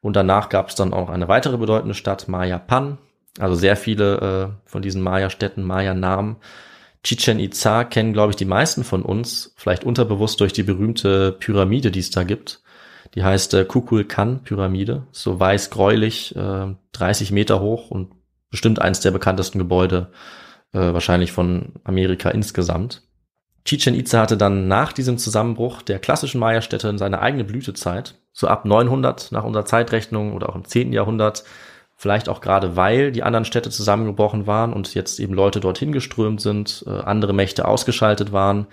Speaker 5: Und danach gab es dann auch eine weitere bedeutende Stadt, Mayapan. Also sehr viele äh, von diesen Maya-Städten, Maya-Namen. Chichen Itza kennen, glaube ich, die meisten von uns, vielleicht unterbewusst durch die berühmte Pyramide, die es da gibt. Die heißt äh, Kukulkan-Pyramide, so weiß-gräulich, äh, 30 Meter hoch und bestimmt eines der bekanntesten Gebäude äh, wahrscheinlich von Amerika insgesamt. Chichen Itza hatte dann nach diesem Zusammenbruch der klassischen Maya-Städte seine eigene Blütezeit. So ab 900 nach unserer Zeitrechnung oder auch im 10. Jahrhundert Vielleicht auch gerade, weil die anderen Städte zusammengebrochen waren und jetzt eben Leute dorthin geströmt sind, äh, andere Mächte ausgeschaltet waren.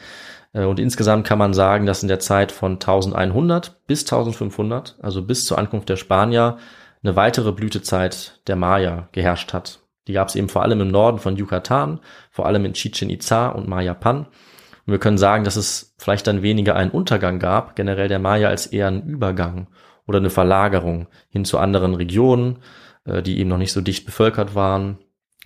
Speaker 5: Äh, und insgesamt kann man sagen, dass in der Zeit von 1100 bis 1500, also bis zur Ankunft der Spanier, eine weitere Blütezeit der Maya geherrscht hat. Die gab es eben vor allem im Norden von Yucatan, vor allem in Chichen Itza und Mayapan. Und wir können sagen, dass es vielleicht dann weniger einen Untergang gab, generell der Maya, als eher einen Übergang oder eine Verlagerung hin zu anderen Regionen, die eben noch nicht so dicht bevölkert waren,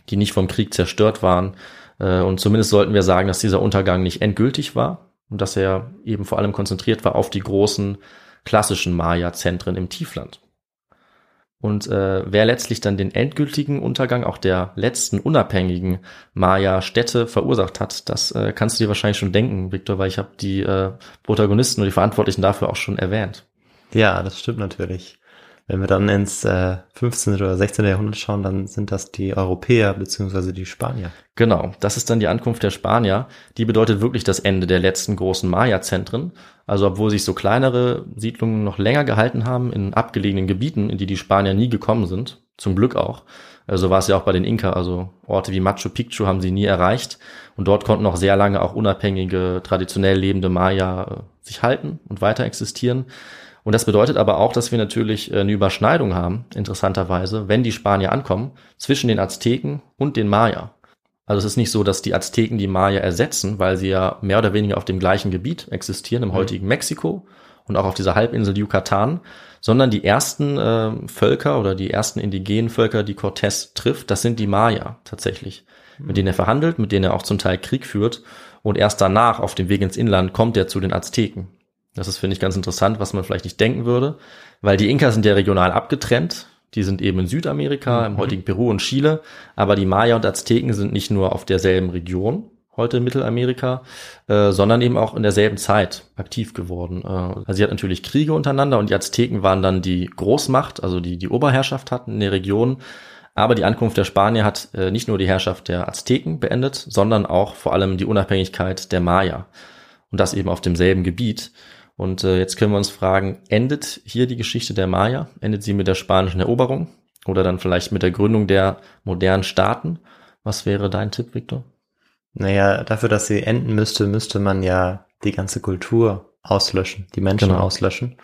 Speaker 5: die nicht vom Krieg zerstört waren. Äh, und zumindest sollten wir sagen, dass dieser Untergang nicht endgültig war und dass er eben vor allem konzentriert war auf die großen klassischen Maya-Zentren im Tiefland. Und äh, wer letztlich dann den endgültigen Untergang auch der letzten unabhängigen Maya-Städte verursacht hat, das äh, kannst du dir wahrscheinlich schon denken, Victor, weil ich habe die äh, Protagonisten und die Verantwortlichen dafür auch schon erwähnt.
Speaker 4: Ja, das stimmt natürlich. Wenn wir dann ins äh, 15. oder 16. Jahrhundert schauen, dann sind das die Europäer beziehungsweise die Spanier.
Speaker 5: Genau, das ist dann die Ankunft der Spanier. Die bedeutet wirklich das Ende der letzten großen Maya-Zentren. Also obwohl sich so kleinere Siedlungen noch länger gehalten haben in abgelegenen Gebieten, in die die Spanier nie gekommen sind, zum Glück auch. Also war es ja auch bei den Inka, also Orte wie Machu Picchu haben sie nie erreicht. Und dort konnten auch sehr lange auch unabhängige, traditionell lebende Maya äh, sich halten und weiter existieren. Und das bedeutet aber auch, dass wir natürlich äh, eine Überschneidung haben, interessanterweise, wenn die Spanier ankommen, zwischen den Azteken und den Maya. Also es ist nicht so, dass die Azteken die Maya ersetzen, weil sie ja mehr oder weniger auf dem gleichen Gebiet existieren, im mhm. heutigen Mexiko und auch auf dieser Halbinsel Yucatan, sondern die ersten äh, Völker oder die ersten indigenen Völker, die Cortés trifft, das sind die Maya tatsächlich, mhm. mit denen er verhandelt, mit denen er auch zum Teil Krieg führt. Und erst danach, auf dem Weg ins Inland, kommt er zu den Azteken. Das ist, finde ich, ganz interessant, was man vielleicht nicht denken würde, weil die Inka sind ja regional abgetrennt. Die sind eben in Südamerika, mhm. im heutigen Peru und Chile, aber die Maya und Azteken sind nicht nur auf derselben Region, heute in Mittelamerika, äh, sondern eben auch in derselben Zeit aktiv geworden. Äh, also sie hat natürlich Kriege untereinander und die Azteken waren dann die Großmacht, also die die Oberherrschaft hatten in der Region. Aber die Ankunft der Spanier hat äh, nicht nur die Herrschaft der Azteken beendet, sondern auch vor allem die Unabhängigkeit der Maya. Und das eben auf demselben Gebiet. Und äh, jetzt können wir uns fragen, endet hier die Geschichte der Maya? Endet sie mit der spanischen Eroberung? Oder dann vielleicht mit der Gründung der modernen Staaten? Was wäre dein Tipp, Victor?
Speaker 4: Naja, dafür, dass sie enden müsste, müsste man ja die ganze Kultur auslöschen, die Menschen genau. auslöschen.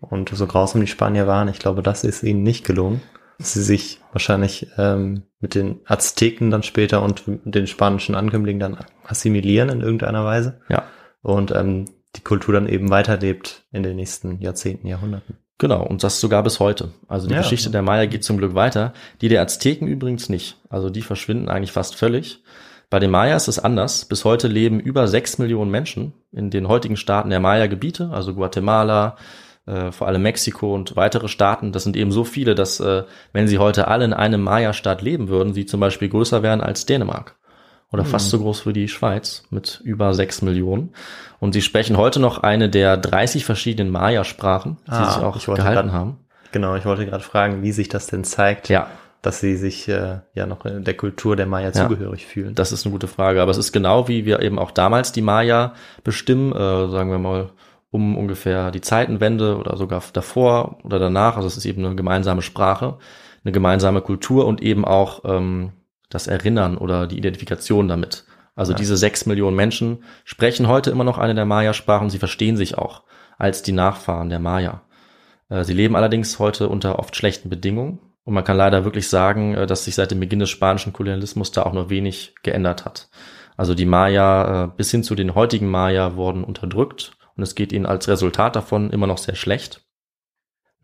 Speaker 4: Und so grausam die Spanier waren, ich glaube, das ist ihnen nicht gelungen. Sie sich wahrscheinlich ähm, mit den Azteken dann später und den spanischen Ankömmlingen dann assimilieren in irgendeiner Weise.
Speaker 5: Ja.
Speaker 4: Und ähm, die Kultur dann eben weiterlebt in den nächsten Jahrzehnten, Jahrhunderten.
Speaker 5: Genau, und das sogar bis heute. Also die ja. Geschichte der Maya geht zum Glück weiter. Die der Azteken übrigens nicht. Also die verschwinden eigentlich fast völlig. Bei den Maya ist es anders. Bis heute leben über sechs Millionen Menschen in den heutigen Staaten der Maya-Gebiete, also Guatemala, äh, vor allem Mexiko und weitere Staaten. Das sind eben so viele, dass äh, wenn sie heute alle in einem Maya-Staat leben würden, sie zum Beispiel größer wären als Dänemark oder mhm. fast so groß wie die Schweiz mit über sechs Millionen. Und sie sprechen heute noch eine der 30 verschiedenen Maya-Sprachen, die ah, sie auch gehalten grad, haben.
Speaker 4: Genau, ich wollte gerade fragen, wie sich das denn zeigt.
Speaker 5: Ja.
Speaker 4: Dass sie sich äh, ja noch der Kultur der Maya ja, zugehörig fühlen.
Speaker 5: Das ist eine gute Frage. Aber es ist genau wie wir eben auch damals die Maya bestimmen, äh, sagen wir mal, um ungefähr die Zeitenwende oder sogar davor oder danach. Also es ist eben eine gemeinsame Sprache, eine gemeinsame Kultur und eben auch ähm, das Erinnern oder die Identifikation damit. Also ja. diese sechs Millionen Menschen sprechen heute immer noch eine der Maya-Sprachen. Sie verstehen sich auch als die Nachfahren der Maya. Äh, sie leben allerdings heute unter oft schlechten Bedingungen. Und man kann leider wirklich sagen, äh, dass sich seit dem Beginn des spanischen Kolonialismus da auch noch wenig geändert hat. Also die Maya äh, bis hin zu den heutigen Maya wurden unterdrückt und es geht ihnen als Resultat davon immer noch sehr schlecht.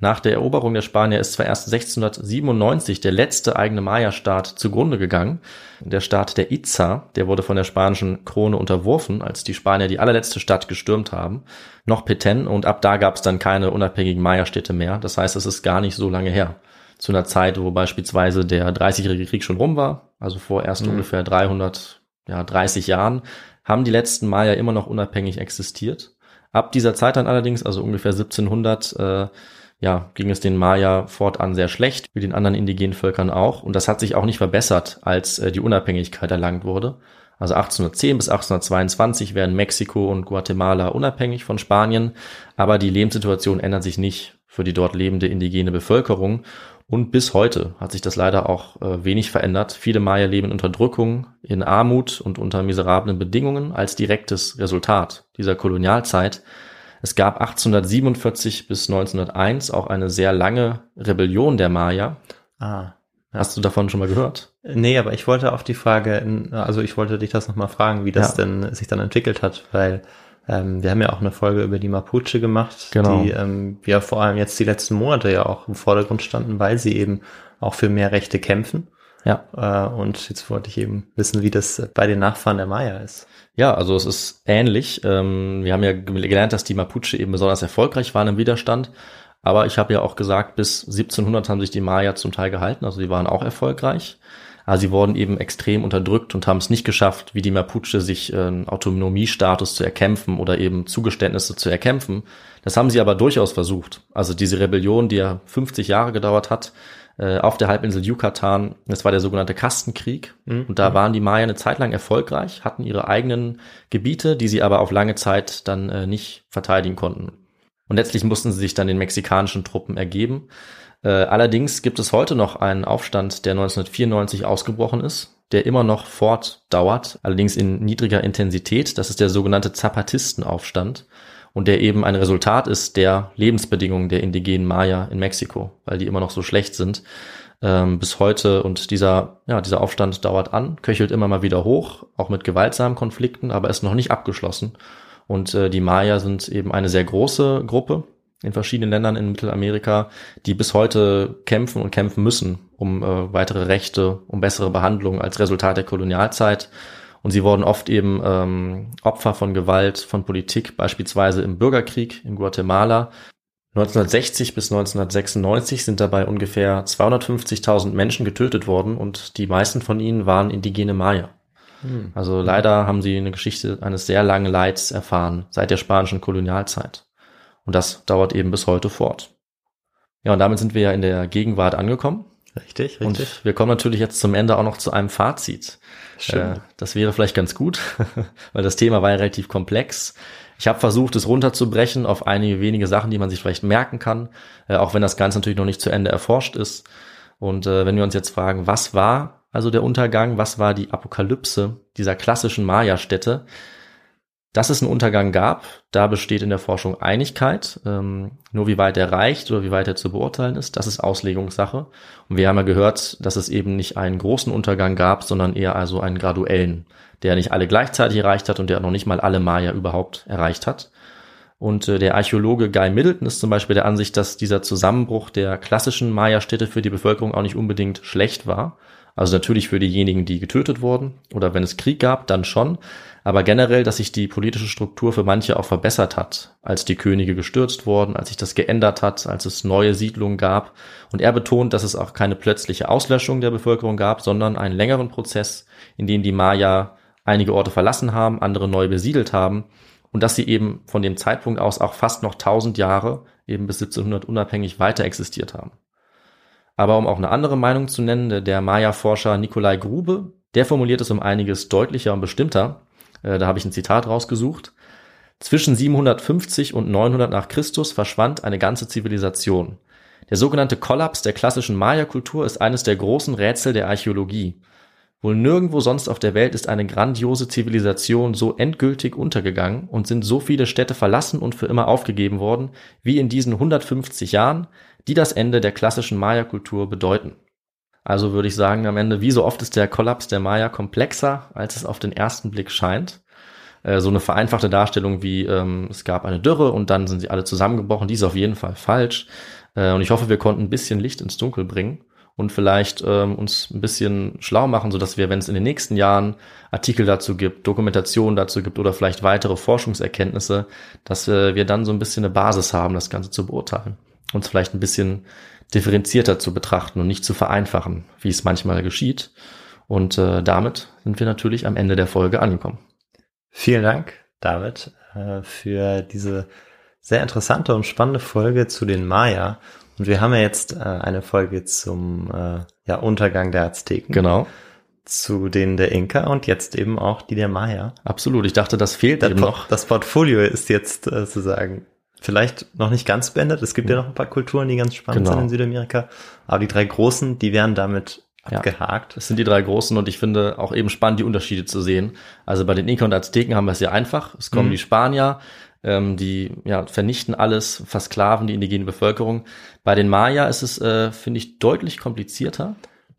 Speaker 5: Nach der Eroberung der Spanier ist zwar erst 1697 der letzte eigene Maya-Staat zugrunde gegangen. Der Staat der Itza, der wurde von der spanischen Krone unterworfen, als die Spanier die allerletzte Stadt gestürmt haben. Noch Petén und ab da gab es dann keine unabhängigen Maya-Städte mehr. Das heißt, es ist gar nicht so lange her. Zu einer Zeit, wo beispielsweise der 30-jährige Krieg schon rum war, also vor erst mhm. ungefähr 330 Jahren, haben die letzten Maya immer noch unabhängig existiert. Ab dieser Zeit dann allerdings, also ungefähr 1700, äh, ja, ging es den Maya fortan sehr schlecht, wie den anderen indigenen Völkern auch. Und das hat sich auch nicht verbessert, als äh, die Unabhängigkeit erlangt wurde. Also 1810 bis 1822 werden Mexiko und Guatemala unabhängig von Spanien, aber die Lebenssituation ändert sich nicht für die dort lebende indigene Bevölkerung. Und bis heute hat sich das leider auch äh, wenig verändert. Viele Maya leben in Unterdrückung, in Armut und unter miserablen Bedingungen als direktes Resultat dieser Kolonialzeit. Es gab 1847 bis 1901 auch eine sehr lange Rebellion der Maya.
Speaker 4: Ah.
Speaker 5: Hast du davon schon mal gehört?
Speaker 4: Nee, aber ich wollte auf die Frage, also ich wollte dich das nochmal fragen, wie das
Speaker 5: Ja.
Speaker 4: denn sich dann entwickelt hat, weil ähm, wir haben ja auch eine Folge über die Mapuche gemacht,
Speaker 5: Genau.
Speaker 4: die ähm, ja vor allem jetzt die letzten Monate ja auch im Vordergrund standen, weil sie eben auch für mehr Rechte kämpfen.
Speaker 5: Ja.
Speaker 4: Äh, und jetzt wollte ich eben wissen, wie das bei den Nachfahren der Maya ist.
Speaker 5: Ja, also es ist ähnlich. Ähm, wir haben ja gelernt, dass die Mapuche eben besonders erfolgreich waren im Widerstand. Aber ich habe ja auch gesagt, bis 1700 haben sich die Maya zum Teil gehalten, also die waren auch erfolgreich. Aber sie wurden eben extrem unterdrückt und haben es nicht geschafft, wie die Mapuche, sich einen Autonomiestatus zu erkämpfen oder eben Zugeständnisse zu erkämpfen. Das haben sie aber durchaus versucht. Also diese Rebellion, die ja 50 Jahre gedauert hat, äh, auf der Halbinsel Yucatan, das war der sogenannte Kastenkrieg. Und da waren die Maya eine Zeit lang erfolgreich, hatten ihre eigenen Gebiete, die sie aber auf lange Zeit dann äh, nicht verteidigen konnten. Und letztlich mussten sie sich dann den mexikanischen Truppen ergeben. Äh, allerdings gibt es heute noch einen Aufstand, der 1994 ausgebrochen ist, der immer noch fortdauert, allerdings in niedriger Intensität. Das ist der sogenannte Zapatistenaufstand und der eben ein Resultat ist der Lebensbedingungen der indigenen Maya in Mexiko, weil die immer noch so schlecht sind ähm, bis heute. Und dieser, ja, dieser Aufstand dauert an, köchelt immer mal wieder hoch, auch mit gewaltsamen Konflikten, aber ist noch nicht abgeschlossen. Und äh, die Maya sind eben eine sehr große Gruppe in verschiedenen Ländern in Mittelamerika, die bis heute kämpfen und kämpfen müssen um äh, weitere Rechte, um bessere Behandlung als Resultat der Kolonialzeit. Und sie wurden oft eben ähm, Opfer von Gewalt, von Politik, beispielsweise im Bürgerkrieg in Guatemala. 1960 bis 1996 sind dabei ungefähr 250.000 Menschen getötet worden und die meisten von ihnen waren indigene Maya. Also leider haben sie eine Geschichte eines sehr langen Leids erfahren seit der spanischen Kolonialzeit. Und das dauert eben bis heute fort. Ja, und damit sind wir ja in der Gegenwart angekommen.
Speaker 4: Richtig,
Speaker 5: Und
Speaker 4: richtig.
Speaker 5: wir kommen natürlich jetzt zum Ende auch noch zu einem Fazit.
Speaker 4: Schön.
Speaker 5: Äh, das wäre vielleicht ganz gut, *laughs* weil das Thema war ja relativ komplex. Ich habe versucht, es runterzubrechen auf einige wenige Sachen, die man sich vielleicht merken kann, äh, auch wenn das Ganze natürlich noch nicht zu Ende erforscht ist. Und äh, wenn wir uns jetzt fragen, was war also der Untergang, was war die Apokalypse dieser klassischen Maya-Städte, dass es einen Untergang gab, da besteht in der Forschung Einigkeit. Ähm, nur wie weit er reicht oder wie weit er zu beurteilen ist, das ist Auslegungssache. Und wir haben ja gehört, dass es eben nicht einen großen Untergang gab, sondern eher also einen graduellen, der nicht alle gleichzeitig erreicht hat und der noch nicht mal alle Maya überhaupt erreicht hat. Und äh, der Archäologe Guy Middleton ist zum Beispiel der Ansicht, dass dieser Zusammenbruch der klassischen Maya-Städte für die Bevölkerung auch nicht unbedingt schlecht war. Also natürlich für diejenigen, die getötet wurden oder wenn es Krieg gab, dann schon. Aber generell, dass sich die politische Struktur für manche auch verbessert hat, als die Könige gestürzt wurden, als sich das geändert hat, als es neue Siedlungen gab. Und er betont, dass es auch keine plötzliche Auslöschung der Bevölkerung gab, sondern einen längeren Prozess, in dem die Maya einige Orte verlassen haben, andere neu besiedelt haben und dass sie eben von dem Zeitpunkt aus auch fast noch 1000 Jahre, eben bis 1700 unabhängig weiter existiert haben. Aber um auch eine andere Meinung zu nennen, der- Maya-Forscher Nikolai Grube, der formuliert es um einiges deutlicher und bestimmter. Äh, Da habe ich ein Zitat rausgesucht. Zwischen 750 und 900 nach Christus verschwand eine ganze Zivilisation. Der sogenannte Kollaps der klassischen Maya-Kultur ist eines der großen Rätsel der Archäologie. Wohl nirgendwo sonst auf der Welt ist eine grandiose Zivilisation so endgültig untergegangen und sind so viele Städte verlassen und für immer aufgegeben worden, wie in diesen 150 Jahren, die das Ende der klassischen Maya-Kultur bedeuten. Also würde ich sagen, am Ende, wie so oft ist der Kollaps der Maya komplexer, als es auf den ersten Blick scheint. Äh, So eine vereinfachte Darstellung wie, ähm, es gab eine Dürre und dann sind sie alle zusammengebrochen, die ist auf jeden Fall falsch. Äh, und ich hoffe, wir konnten ein bisschen Licht ins Dunkel bringen und vielleicht ähm, uns ein bisschen schlau machen, so dass wir, wenn es in den nächsten Jahren Artikel dazu gibt, Dokumentation dazu gibt oder vielleicht weitere Forschungserkenntnisse, dass äh, wir dann so ein bisschen eine Basis haben, das Ganze zu beurteilen. Uns vielleicht ein bisschen differenzierter zu betrachten und nicht zu vereinfachen, wie es manchmal geschieht. Und äh, damit sind wir natürlich am Ende der Folge angekommen.
Speaker 4: Vielen Dank, David, äh, für diese sehr interessante und spannende Folge zu den Maya. Und wir haben ja jetzt äh, eine Folge zum äh, ja, Untergang der Azteken,
Speaker 5: Genau,
Speaker 4: zu denen der Inka und jetzt eben auch die der Maya.
Speaker 5: absolut. Ich dachte, das fehlt
Speaker 4: Das,
Speaker 5: eben noch.
Speaker 4: das Portfolio ist jetzt sozusagen vielleicht noch nicht ganz beendet. Es gibt ja noch ein paar Kulturen, die ganz spannend
Speaker 5: Genau.
Speaker 4: sind in Südamerika. Aber die drei großen, die werden damit
Speaker 5: Ja.
Speaker 4: abgehakt.
Speaker 5: Das sind die drei großen und ich finde auch eben spannend, die Unterschiede zu sehen. Also bei den Inka und Azteken haben wir es ja einfach. Es kommen
Speaker 4: Mhm.
Speaker 5: die Spanier, ähm, die ja, vernichten alles, versklaven die indigene Bevölkerung. Bei den Maya ist es, äh, finde ich, deutlich komplizierter,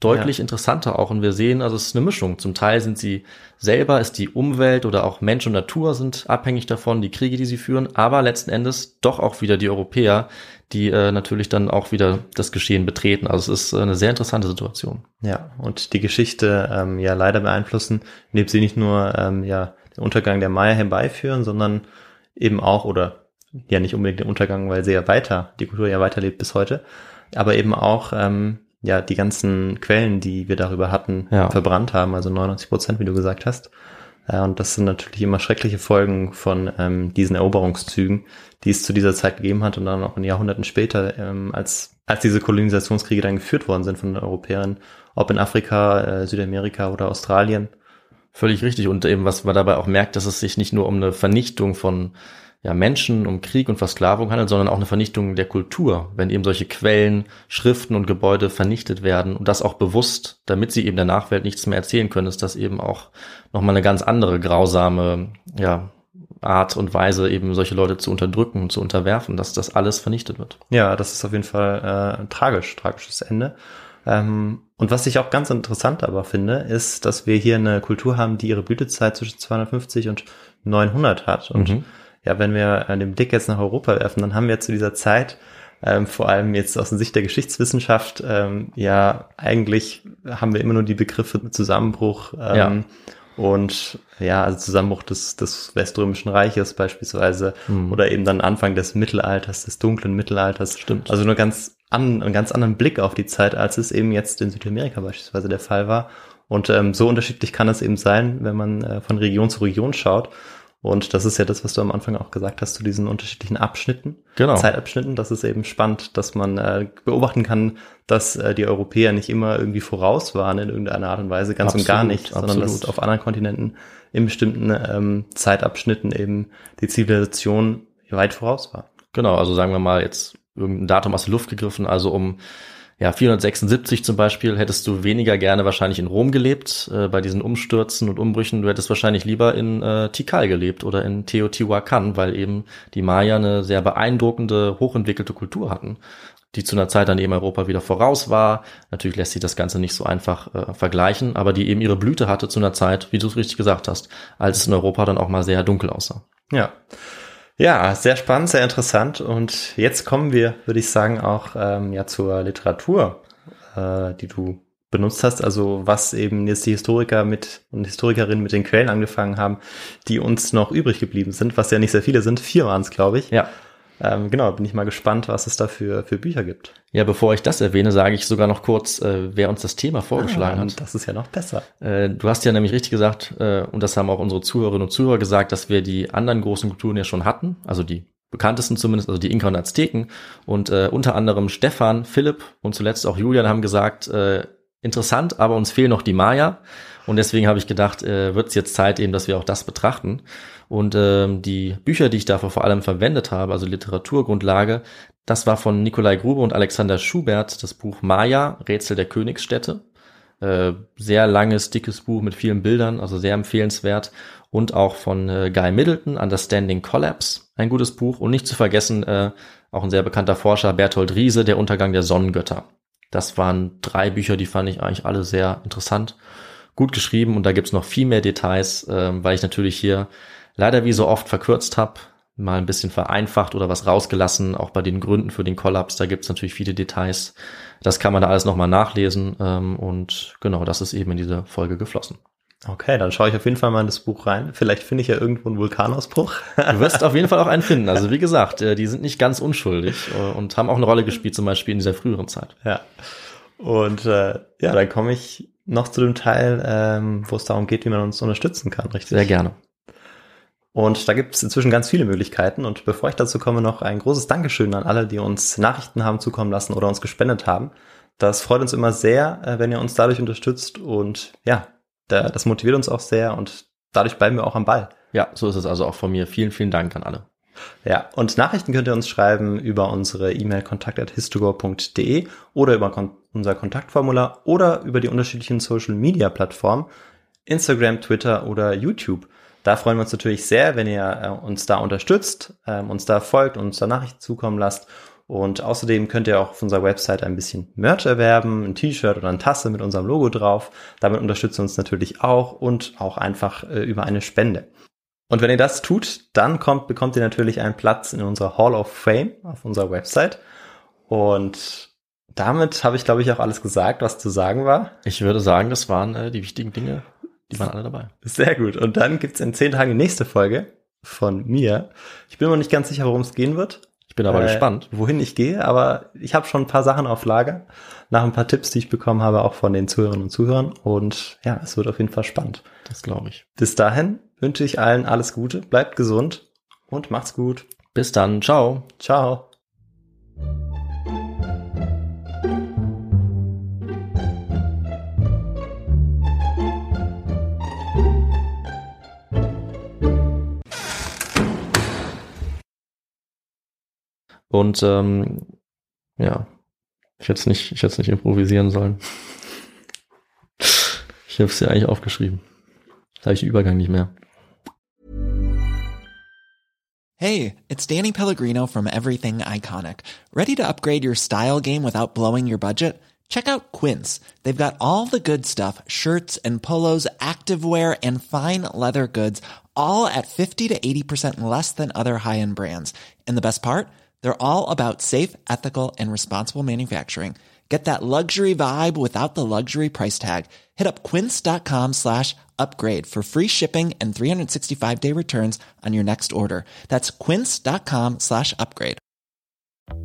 Speaker 5: deutlich interessanter auch. Und wir sehen, also es ist eine Mischung. Zum Teil sind sie selber, ist die Umwelt oder auch Mensch und Natur sind abhängig davon, die Kriege, die sie führen, aber letzten Endes doch auch wieder die Europäer, die äh, natürlich dann auch wieder das Geschehen betreten. Also es ist äh, eine sehr interessante Situation.
Speaker 4: Ja, und die Geschichte ähm, ja leider beeinflussen, indem sie nicht nur ähm, ja den Untergang der Maya herbeiführen, sondern eben auch oder ja nicht unbedingt den Untergang, weil sie ja weiter, die Kultur ja weiterlebt bis heute, aber eben auch ähm, ja die ganzen Quellen, die wir darüber hatten,
Speaker 5: Ja.
Speaker 4: verbrannt haben, also 99 Prozent, wie du gesagt hast. Ja, und das sind natürlich immer schreckliche Folgen von ähm, diesen Eroberungszügen, die es zu dieser Zeit gegeben hat und dann auch in Jahrhunderten später, ähm, als, als diese Kolonisationskriege dann geführt worden sind von den Europäern, ob in Afrika, äh, Südamerika oder Australien.
Speaker 5: Völlig richtig. Und eben, was man dabei auch merkt, dass es sich nicht nur um eine Vernichtung von ja, Menschen, um Krieg und Versklavung handelt, sondern auch eine Vernichtung der Kultur, wenn eben solche Quellen, Schriften und Gebäude vernichtet werden und das auch bewusst, damit sie eben der Nachwelt nichts mehr erzählen können, ist das eben auch nochmal eine ganz andere grausame ja, Art und Weise, eben solche Leute zu unterdrücken und zu unterwerfen, dass das alles vernichtet wird.
Speaker 4: Ja, das ist auf jeden Fall äh, tragisch, tragisches Ende. Ähm, und was ich auch ganz interessant aber finde, ist, dass wir hier eine Kultur haben, die ihre Blütezeit zwischen 250 und 900 hat. Und
Speaker 5: Mhm.
Speaker 4: Ja, wenn wir äh, den Blick jetzt nach Europa werfen, dann haben wir zu dieser Zeit, ähm, vor allem jetzt aus der Sicht der Geschichtswissenschaft, ähm, ja, eigentlich haben wir immer nur die Begriffe Zusammenbruch ähm,
Speaker 5: Ja.
Speaker 4: und ja, also Zusammenbruch des, des Weströmischen Reiches beispielsweise
Speaker 5: Mhm.
Speaker 4: oder eben dann Anfang des Mittelalters, des dunklen Mittelalters.
Speaker 5: Stimmt.
Speaker 4: Also nur ganz an, einen ganz anderen Blick auf die Zeit, als es eben jetzt in Südamerika beispielsweise der Fall war. Und ähm, so unterschiedlich kann es eben sein, wenn man äh, von Region zu Region schaut. Und das ist ja das, was du am Anfang auch gesagt hast, zu diesen unterschiedlichen Abschnitten,
Speaker 5: Genau.
Speaker 4: Zeitabschnitten. Das ist eben spannend, dass man äh, beobachten kann, dass äh, die Europäer nicht immer irgendwie voraus waren in irgendeiner Art und Weise, ganz und gar
Speaker 5: Absolut,
Speaker 4: nicht, sondern dass
Speaker 5: absolut.
Speaker 4: auf anderen Kontinenten in bestimmten ähm, Zeitabschnitten eben die Zivilisation weit voraus war.
Speaker 5: Genau, also sagen wir mal jetzt irgendein Datum aus der Luft gegriffen, also um ja, 476 zum Beispiel hättest du weniger gerne wahrscheinlich in Rom gelebt, äh, bei diesen Umstürzen und Umbrüchen. Du hättest wahrscheinlich lieber in äh, Tikal gelebt oder in Teotihuacan, weil eben die Maya eine sehr beeindruckende, hochentwickelte Kultur hatten, die zu einer Zeit dann eben Europa wieder voraus war. Natürlich lässt sich das Ganze nicht so einfach äh, vergleichen, aber die eben ihre Blüte hatte zu einer Zeit, wie du es richtig gesagt hast, als es in Europa dann auch mal sehr dunkel aussah.
Speaker 4: Ja. Ja, sehr spannend, sehr interessant. Und jetzt kommen wir, würde ich sagen, auch ähm, ja zur Literatur, äh, die du benutzt hast. Also was eben jetzt die Historiker mit und Historikerinnen mit den Quellen angefangen haben, die uns noch übrig geblieben sind, was ja nicht sehr viele sind. Vier waren es, glaube ich.
Speaker 5: Ja.
Speaker 4: Ähm, genau, bin ich mal gespannt, was es da für, für Bücher gibt.
Speaker 5: Ja, bevor ich das erwähne, sage ich sogar noch kurz, äh, wer uns das Thema vorgeschlagen
Speaker 4: Ah,
Speaker 5: hat.
Speaker 4: Das ist ja noch besser.
Speaker 5: Äh, du hast ja nämlich richtig gesagt, äh, und das haben auch unsere Zuhörerinnen und Zuhörer gesagt, dass wir die anderen großen Kulturen ja schon hatten, also die bekanntesten zumindest, also die Inka und Azteken. Und äh, unter anderem Stefan, Philipp und zuletzt auch Julian haben gesagt, äh, interessant, aber uns fehlen noch die Maya. Und deswegen habe ich gedacht, äh, wird es jetzt Zeit eben, dass wir auch das betrachten. Und ähm, die Bücher, die ich dafür vor allem verwendet habe, also Literaturgrundlage, das war von Nikolai Grube und Alexander Schubert, das Buch Maya, Rätsel der Königsstädte. Äh, sehr langes, dickes Buch mit vielen Bildern, also sehr empfehlenswert. Und auch von äh, Guy Middleton, Understanding Collapse, ein gutes Buch. Und nicht zu vergessen, äh, auch ein sehr bekannter Forscher, Berthold Riese, Der Untergang der Sonnengötter. Das waren drei Bücher, die fand ich eigentlich alle sehr interessant, gut geschrieben. Und da gibt's noch viel mehr Details, äh, weil ich natürlich hier leider wie so oft verkürzt habe, mal ein bisschen vereinfacht oder was rausgelassen, auch bei den Gründen für den Kollaps. Da gibt's natürlich viele Details. Das kann man da alles nochmal nachlesen. Ähm, und genau, das ist eben in diese Folge geflossen.
Speaker 4: Okay, dann schaue ich auf jeden Fall mal in das Buch rein. Vielleicht finde ich ja irgendwo einen Vulkanausbruch.
Speaker 5: Du wirst auf jeden Fall auch einen finden. Also wie gesagt, äh, die sind nicht ganz unschuldig äh, und haben auch eine Rolle gespielt, zum Beispiel in dieser früheren Zeit.
Speaker 4: Ja. Und äh, ja, dann komme ich noch zu dem Teil, ähm, wo es darum geht, wie man uns unterstützen kann, richtig?
Speaker 5: Sehr gerne.
Speaker 4: Und da gibt es inzwischen ganz viele Möglichkeiten. Und bevor ich dazu komme, noch ein großes Dankeschön an alle, die uns Nachrichten haben zukommen lassen oder uns gespendet haben. Das freut uns immer sehr, äh, wenn ihr uns dadurch unterstützt. Und ja, da, das motiviert uns auch sehr und dadurch bleiben wir auch am Ball.
Speaker 5: Ja, so ist es also auch von mir. Vielen, vielen Dank an alle.
Speaker 4: Ja, und Nachrichten könnt ihr uns schreiben über unsere E-Mail kontakt.histogo.de oder über kon unser Kontaktformular oder über die unterschiedlichen Social Media Plattformen, Instagram, Twitter oder YouTube. Da freuen wir uns natürlich sehr, wenn ihr äh, uns da unterstützt, äh, uns da folgt, uns da Nachrichten zukommen lasst. Und außerdem könnt ihr auch auf unserer Website ein bisschen Merch erwerben, ein T-Shirt oder eine Tasse mit unserem Logo drauf. Damit unterstützt ihr uns natürlich auch und auch einfach äh, über eine Spende. Und wenn ihr das tut, dann kommt, bekommt ihr natürlich einen Platz in unserer Hall of Fame auf unserer Website. Und damit habe ich, glaube ich, auch alles gesagt, was zu sagen war.
Speaker 5: Ich würde sagen, das waren äh, die wichtigen Dinge. Die waren alle dabei.
Speaker 4: Sehr gut. Und dann gibt's in zehn Tagen die nächste Folge von mir. Ich bin mir noch nicht ganz sicher, worum es gehen wird.
Speaker 5: Ich bin aber
Speaker 4: äh,
Speaker 5: gespannt.
Speaker 4: Wohin ich gehe, aber ich habe schon ein paar Sachen auf Lager. Nach ein paar Tipps, die ich bekommen habe, auch von den Zuhörerinnen und Zuhörern. Und ja, es wird auf jeden Fall spannend.
Speaker 5: Das glaube ich.
Speaker 4: Bis dahin wünsche ich allen alles Gute, bleibt gesund und macht's gut.
Speaker 5: Bis dann. Ciao.
Speaker 4: Ciao.
Speaker 5: Und ähm, ja, ich hätte es nicht, ich hätte nicht improvisieren sollen. Ich habe es ja eigentlich aufgeschrieben. Da habe ich den Übergang nicht mehr.
Speaker 6: Hey, it's Danny Pellegrino from Everything Iconic. Ready to upgrade your style game without blowing your budget? Check out Quince. They've got all the good stuff shirts and polos, activewear, and fine leather goods, all at 50 to 80% less than other high end brands. And the best part? They're all about safe, ethical, and responsible manufacturing. Get that luxury vibe without the luxury price tag. Hit up quince.com slash upgrade for free shipping and 365 day returns on your next order. That's quince.com slash upgrade.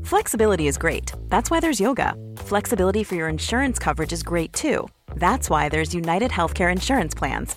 Speaker 7: Flexibility is great. That's why there's yoga. Flexibility for your insurance coverage is great too. That's why there's United Healthcare Insurance Plans.